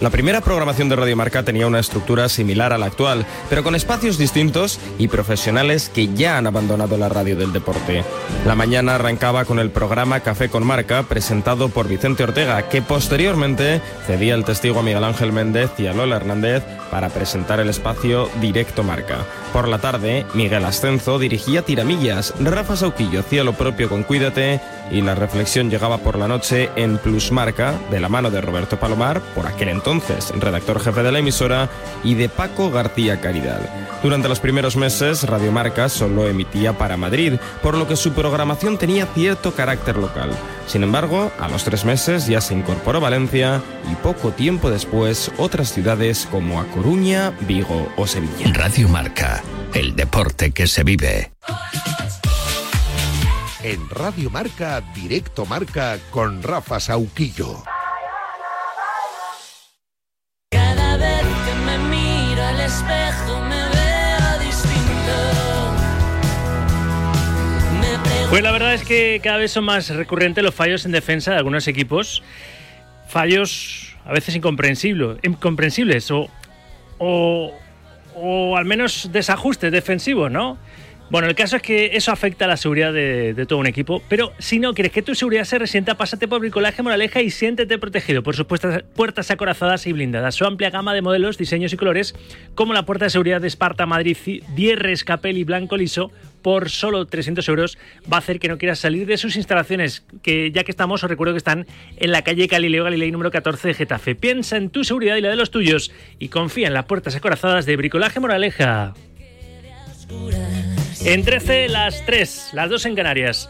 la primera programación de Radio Marca tenía una estructura similar a la actual, pero con espacios distintos y profesionales que ya han abandonado la radio del deporte. La mañana arrancaba con el programa Café con Marca, presentado por Vicente Ortega, que posteriormente cedía el testigo a Miguel Ángel Méndez y a Lola Hernández para presentar el espacio Directo Marca. Por la tarde, Miguel Ascenso dirigía Tiramillas, Rafa Sauquillo hacía lo propio con Cuídate y la reflexión llegaba por la noche en Plus Marca, de la mano de Roberto Palomar, por aquel entonces redactor jefe de la emisora, y de Paco García Caridad. Durante los primeros meses, Radio Marca solo emitía para Madrid, por lo que su programación tenía cierto carácter local. Sin embargo, a los tres meses ya se incorporó Valencia y poco tiempo después otras ciudades como A Coruña, Vigo o Sevilla. Radio Marca, el deporte que se vive. En Radio Marca, Directo Marca con Rafa Sauquillo. Cada vez que me miro al espejo me veo distinto. Me Pues la verdad es que cada vez son más recurrentes los fallos en defensa de algunos equipos. Fallos a veces incomprensibles, incomprensibles o, o, o al menos desajustes defensivos, ¿no? Bueno, el caso es que eso afecta a la seguridad de, todo un equipo, pero si no quieres que tu seguridad se resienta, pásate por Bricolaje Moraleja y siéntete protegido por sus puertas, puertas acorazadas y blindadas. Su amplia gama de modelos, diseños y colores, como la puerta de seguridad de Esparta Madrid Dierres Capelli Blanco Liso, por solo 300 euros, va a hacer que no quieras salir de sus instalaciones, que ya que estamos, os recuerdo que están en la calle Galileo Galilei número 14 de Getafe. Piensa en tu seguridad y la de los tuyos y confía en las puertas acorazadas de Bricolaje Moraleja. En 13, las 3, las 2 en Canarias.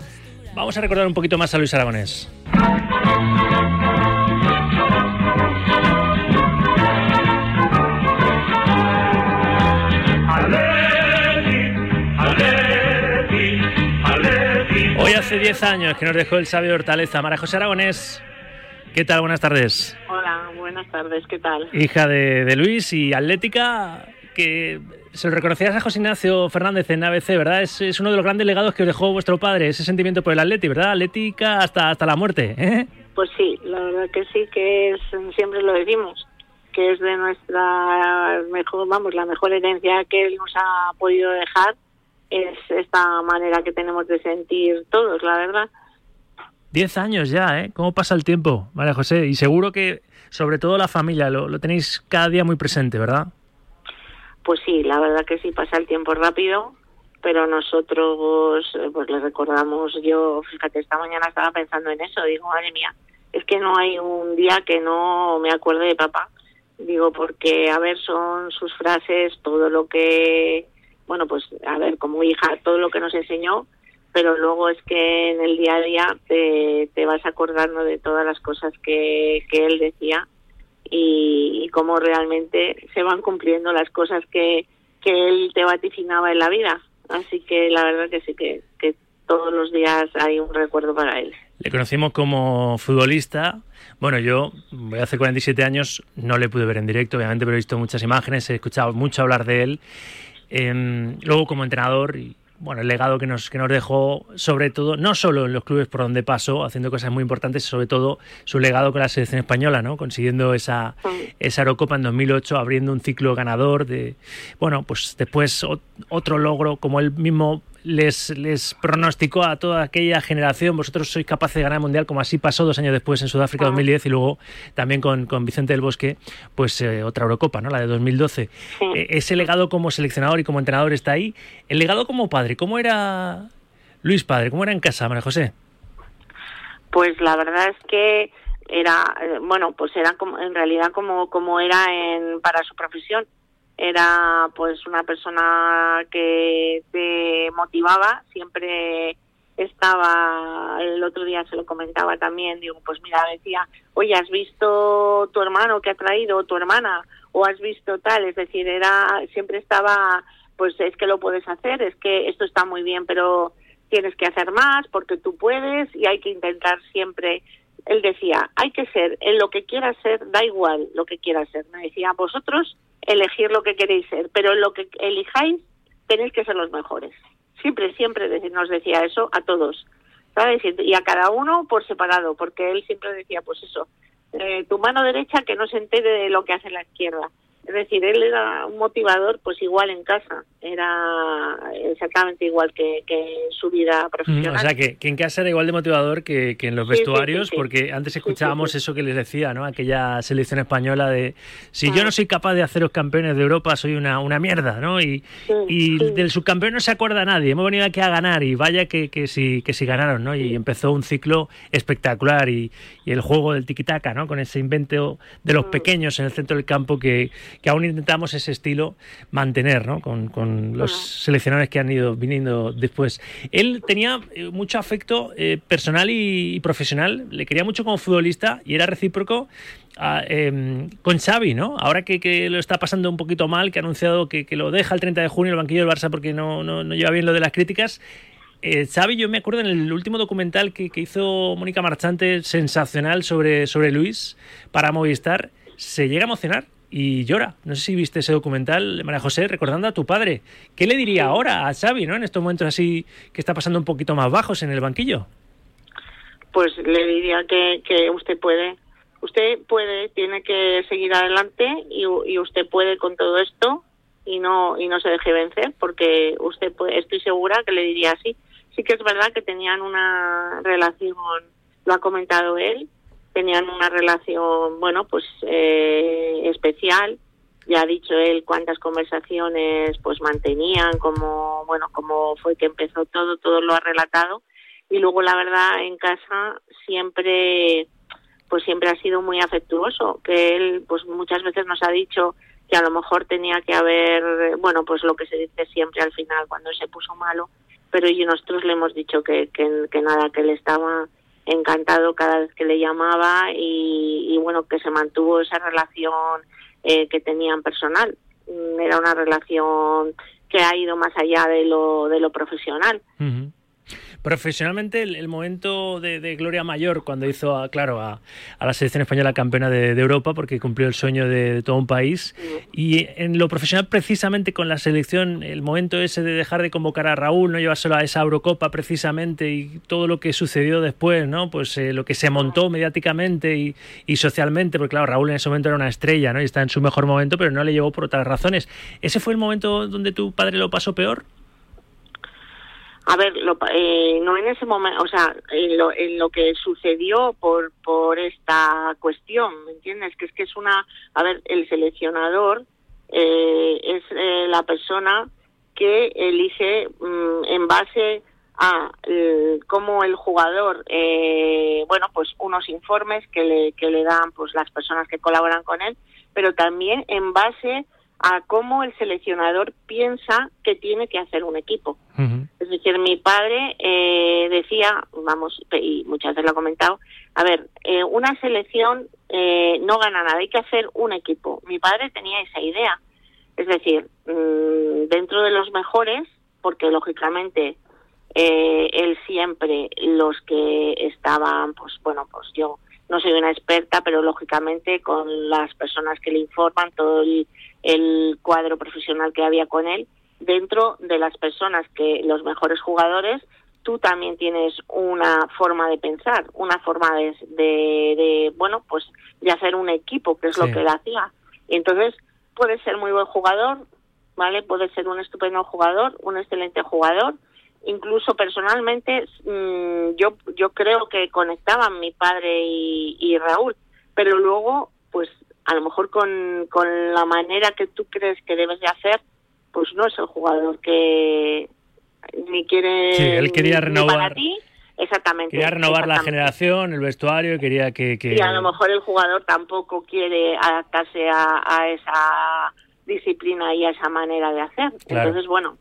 Vamos a recordar un poquito más a Luis Aragonés. Hoy hace 10 años que nos dejó el sabio Hortaleza. Mara José Aragonés, ¿qué tal? Buenas tardes. Hola, buenas tardes, ¿qué tal? Hija de, de Luis y atlética, que se lo reconocías a José Ignacio Fernández en ABC, ¿verdad? Es, es uno de los grandes legados que os dejó vuestro padre, ese sentimiento por el Atleti, ¿verdad? Atlética hasta, hasta la muerte, ¿eh? Pues sí, la verdad que sí, que es, siempre lo decimos, que es de nuestra mejor, vamos, la mejor herencia que él nos ha podido dejar es esta manera que tenemos de sentir todos, la verdad. 10 años ya, ¿eh? ¿Cómo pasa el tiempo, María José? Y seguro que, sobre todo la familia, lo, lo tenéis cada día muy presente, ¿verdad? Pues sí, la verdad que sí pasa el tiempo rápido, pero nosotros eh, pues le recordamos, yo fíjate, esta mañana estaba pensando en eso, digo, madre mía, es que no hay un día que no me acuerde de papá, digo, porque, a ver, son sus frases, todo lo que, bueno, pues, a ver, como hija, todo lo que nos enseñó, pero luego es que en el día a día te, vas acordando de todas las cosas que, que él decía y, y cómo realmente se van cumpliendo las cosas que, que él te vaticinaba en la vida. Así que la verdad que sí que, que todos los días hay un recuerdo para él. Le conocimos como futbolista. Bueno, yo hacer 47 años, no le pude ver en directo, obviamente, pero he visto muchas imágenes, he escuchado mucho hablar de él. Eh, luego como entrenador bueno, el legado que nos, que nos dejó, sobre todo, no solo en los clubes por donde pasó, haciendo cosas muy importantes, sobre todo su legado con la selección española, ¿no? Consiguiendo esa, esa Eurocopa en 2008, abriendo un ciclo ganador de, bueno, pues después ot- otro logro, como él mismo les, les pronosticó a toda aquella generación, vosotros sois capaces de ganar el Mundial, como así pasó dos años después en Sudáfrica 2010 y luego también con, con Vicente del Bosque, pues eh, otra Eurocopa, ¿no? La de 2012. Eh, ese legado como seleccionador y como entrenador está ahí. El legado como padre, ¿cómo era Luis padre? ¿Cómo era en casa, María José? Pues la verdad es que era, eh, bueno, pues era como, en realidad como, como era en, para su profesión. Era pues una persona que te motivaba, siempre estaba, el otro día se lo comentaba también, digo, pues mira, decía, oye, ¿has visto tu hermano que ha traído, o tu hermana? ¿O has visto tal? Es decir, era, siempre estaba, pues es que lo puedes hacer, es que esto está muy bien, pero tienes que hacer más porque tú puedes y hay que intentar siempre. Él decía, hay que ser en lo que quieras ser, da igual lo que quieras ser. Me decía, vosotros elegir lo que queréis ser, pero lo que elijáis tenéis que ser los mejores. Siempre, siempre nos decía eso a todos, ¿sabes? Y a cada uno por separado, porque él siempre decía, pues eso, eh, tu mano derecha que no se entere de lo que hace la izquierda. Es decir, él era un motivador, pues igual en casa, era exactamente igual que, que en su vida profesional. Mm, O sea, que, que en casa era igual de motivador que, que en los Sí, vestuarios, sí, sí. porque antes escuchábamos eso que les decía, ¿no? Aquella selección española de si Ah. yo no soy capaz de haceros campeones de Europa, soy una, una mierda, ¿no? Y, y del subcampeón no se acuerda nadie, hemos venido aquí a ganar y vaya que, que, si, que si ganaron, ¿no? Y empezó un ciclo espectacular y, y el juego del tiquitaca, ¿no? Con ese invento de Mm. los pequeños en el centro del campo que, que aún intentamos ese estilo mantener, ¿no? Con, con los seleccionadores que han ido viniendo después. Él tenía eh, mucho afecto eh, personal y, y profesional, le quería mucho como futbolista y era recíproco a, eh, con Xavi, ¿no? Ahora que, que lo está pasando un poquito mal, que ha anunciado que, que lo deja el 30 de junio el banquillo del Barça porque no, no, no lleva bien lo de las críticas. Eh, Xavi, yo me acuerdo en el último documental que, que hizo Mónica Marchante, sensacional sobre, sobre Luis para Movistar, se llega a emocionar y llora. No sé si viste ese documental, María José, recordando a tu padre. ¿Qué le diría ahora a Xavi, ¿no? En estos momentos así que está pasando un poquito más bajos en el banquillo. pues le diría que, que usted puede, usted puede, tiene que seguir adelante y, y usted puede con todo esto y no y no se deje vencer porque usted puede, estoy segura que le diría así. Sí que es verdad que tenían una relación, lo ha comentado él, tenían una relación, bueno, pues eh, especial. Ya ha dicho él cuántas conversaciones pues mantenían, como bueno, cómo fue que empezó todo, todo lo ha relatado y luego la verdad en casa siempre pues siempre ha sido muy afectuoso que él pues muchas veces nos ha dicho que a lo mejor tenía que haber, bueno, pues lo que se dice siempre al final cuando se puso malo, pero y nosotros le hemos dicho que, que, que nada, que él estaba encantado cada vez que le llamaba y, bueno, que se mantuvo esa relación eh, que tenían personal. Mm, Era una relación que ha ido más allá de lo, de lo profesional. Profesionalmente, el, el momento de, de gloria mayor cuando hizo, a, claro, a, a la selección española campeona de, de Europa, porque cumplió el sueño de, de todo un país. Y en lo profesional, precisamente con la selección, el momento ese de dejar de convocar a Raúl, no llevárselo a esa Eurocopa precisamente y todo lo que sucedió después, ¿no? Pues eh, lo que se montó mediáticamente y, y socialmente, porque claro, Raúl en ese momento era una estrella, ¿no? Y está en su mejor momento, pero no le llevó por otras razones. ¿Ese fue el momento donde tu padre lo pasó peor? A ver, lo eh, no en ese momento, o sea, en lo, en lo que sucedió por, por esta cuestión, ¿me entiendes? Que es que es una, a ver, el seleccionador eh, es eh, la persona que elige mm, en base a eh, cómo el jugador, eh, bueno, pues unos informes que le, que le dan pues las personas que colaboran con él, pero también en base a cómo el seleccionador piensa que tiene que hacer un equipo. Es decir, mi padre eh, decía, vamos, y muchas veces lo ha comentado, a ver, eh, una selección eh, no gana nada, hay que hacer un equipo. Mi padre tenía esa idea. Es decir, mm, dentro de los mejores, porque lógicamente eh, él siempre, los que estaban, pues bueno, pues yo no soy una experta, pero lógicamente con las personas que le informan, todo el, el cuadro profesional que había con él, dentro de las personas que los mejores jugadores, tú también tienes una forma de pensar, una forma de, de, de, bueno, pues de hacer un equipo, que es lo que él hacía. Y entonces puede ser muy buen jugador, ¿vale? Puede ser un estupendo jugador, un excelente jugador. Incluso personalmente, mm, yo, yo creo que conectaban mi padre y, y Raúl, pero luego, pues a lo mejor con, con la manera que tú crees que debes de hacer, pues no es el jugador que ni quiere Sí, él quería ni para renovar- ti, exactamente. Quería renovar la generación, el vestuario, quería que... que- Y a lo mejor el jugador tampoco quiere adaptarse a, a esa disciplina y a esa manera de hacer. Claro. Entonces, bueno,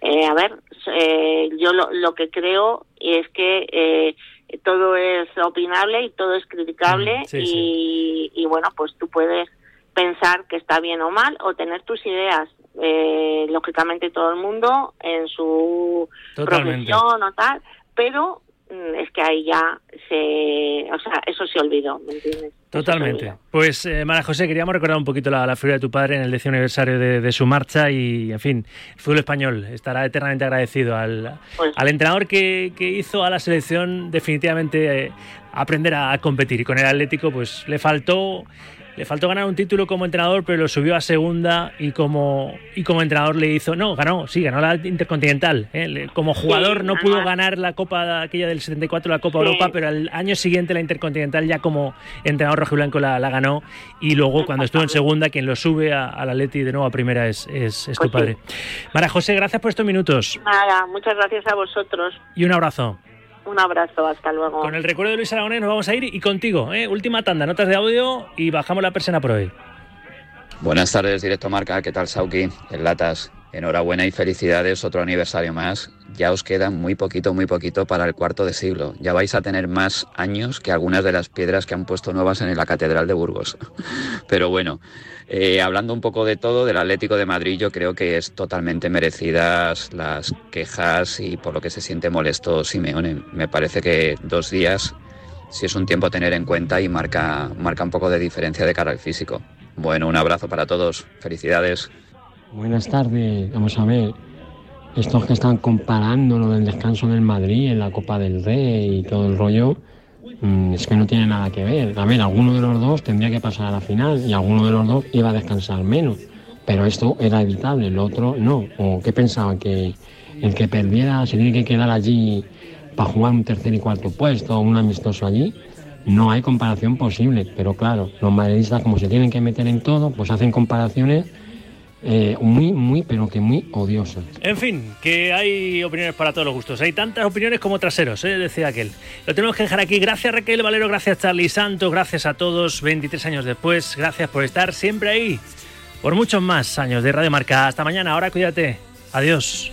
eh, a ver, eh, yo lo, lo que creo es que eh, todo es opinable y todo es criticable Mm, sí, y, y, bueno, pues tú puedes pensar que está bien o mal o tener tus ideas. Eh, lógicamente todo el mundo en su Totalmente. profesión o tal, pero mm, es que ahí ya se, o sea, eso se olvidó, ¿me entiendes? Totalmente. Pues, eh, Mara José, queríamos recordar un poquito la, la figura de tu padre en el décimo aniversario de, de su marcha y, en fin, el fútbol español estará eternamente agradecido al, Pues al entrenador que, que hizo a la selección definitivamente eh, aprender a, a competir. Y con el Atlético, pues le faltó... Le faltó ganar un título como entrenador, pero lo subió a segunda y como, y como entrenador le hizo. No, ganó, sí, ganó la Intercontinental. ¿eh? Como jugador Sí, no pudo ganar la Copa aquella del 74, la Copa Sí. Europa, pero al año siguiente la Intercontinental ya como entrenador rojiblanco la, la ganó. Y luego, cuando estuvo en segunda, quien lo sube a- al Atleti de nuevo a primera es, es, es tu Pues sí. padre. Mara José, gracias por estos minutos Nada, muchas gracias a vosotros. y un abrazo. Un abrazo, hasta luego. Con el recuerdo de Luis Aragonés nos vamos a ir y contigo. ¿eh? Última tanda, notas de audio y bajamos la persona por hoy. Buenas tardes, Directo Marca. ¿Qué tal, Sauki? En Latas. Enhorabuena y felicidades, otro aniversario más. Ya os queda muy poquito, muy poquito para el cuarto de siglo. Ya vais a tener más años que algunas de las piedras que han puesto nuevas en la Catedral de Burgos. Pero bueno, eh, hablando un poco de todo, del Atlético de Madrid, yo creo que es totalmente merecidas las quejas y por lo que se siente molesto Simeone. Me parece que dos días sí es un tiempo a tener en cuenta y marca, marca un poco de diferencia de cara al físico. Bueno, un abrazo para todos. Felicidades. Buenas tardes, vamos a ver. Estos que están comparando lo del descanso del Madrid en la Copa del Rey y todo el rollo, mm, es que no tiene nada que ver. A ver, alguno de los dos tendría que pasar a la final y alguno de los dos iba a descansar menos. Pero esto era evitable, el otro no. ¿O qué pensaban? ¿Que el que perdiera se tiene que quedar allí para jugar un tercer y cuarto puesto o un amistoso allí? No hay comparación posible, pero claro, los madridistas como se tienen que meter en todo, pues hacen comparaciones eh, muy, muy, pero que muy odiosas. En fin, que hay opiniones para todos los gustos. Hay tantas opiniones como traseros, ¿eh? decía aquel. Lo tenemos que dejar aquí. Gracias Raquel Valero, gracias Charlie Santos, gracias a todos. 23 años después, gracias por estar siempre ahí. por muchos más años de Radio Marca. Hasta mañana, ahora cuídate. Adiós.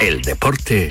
El deporte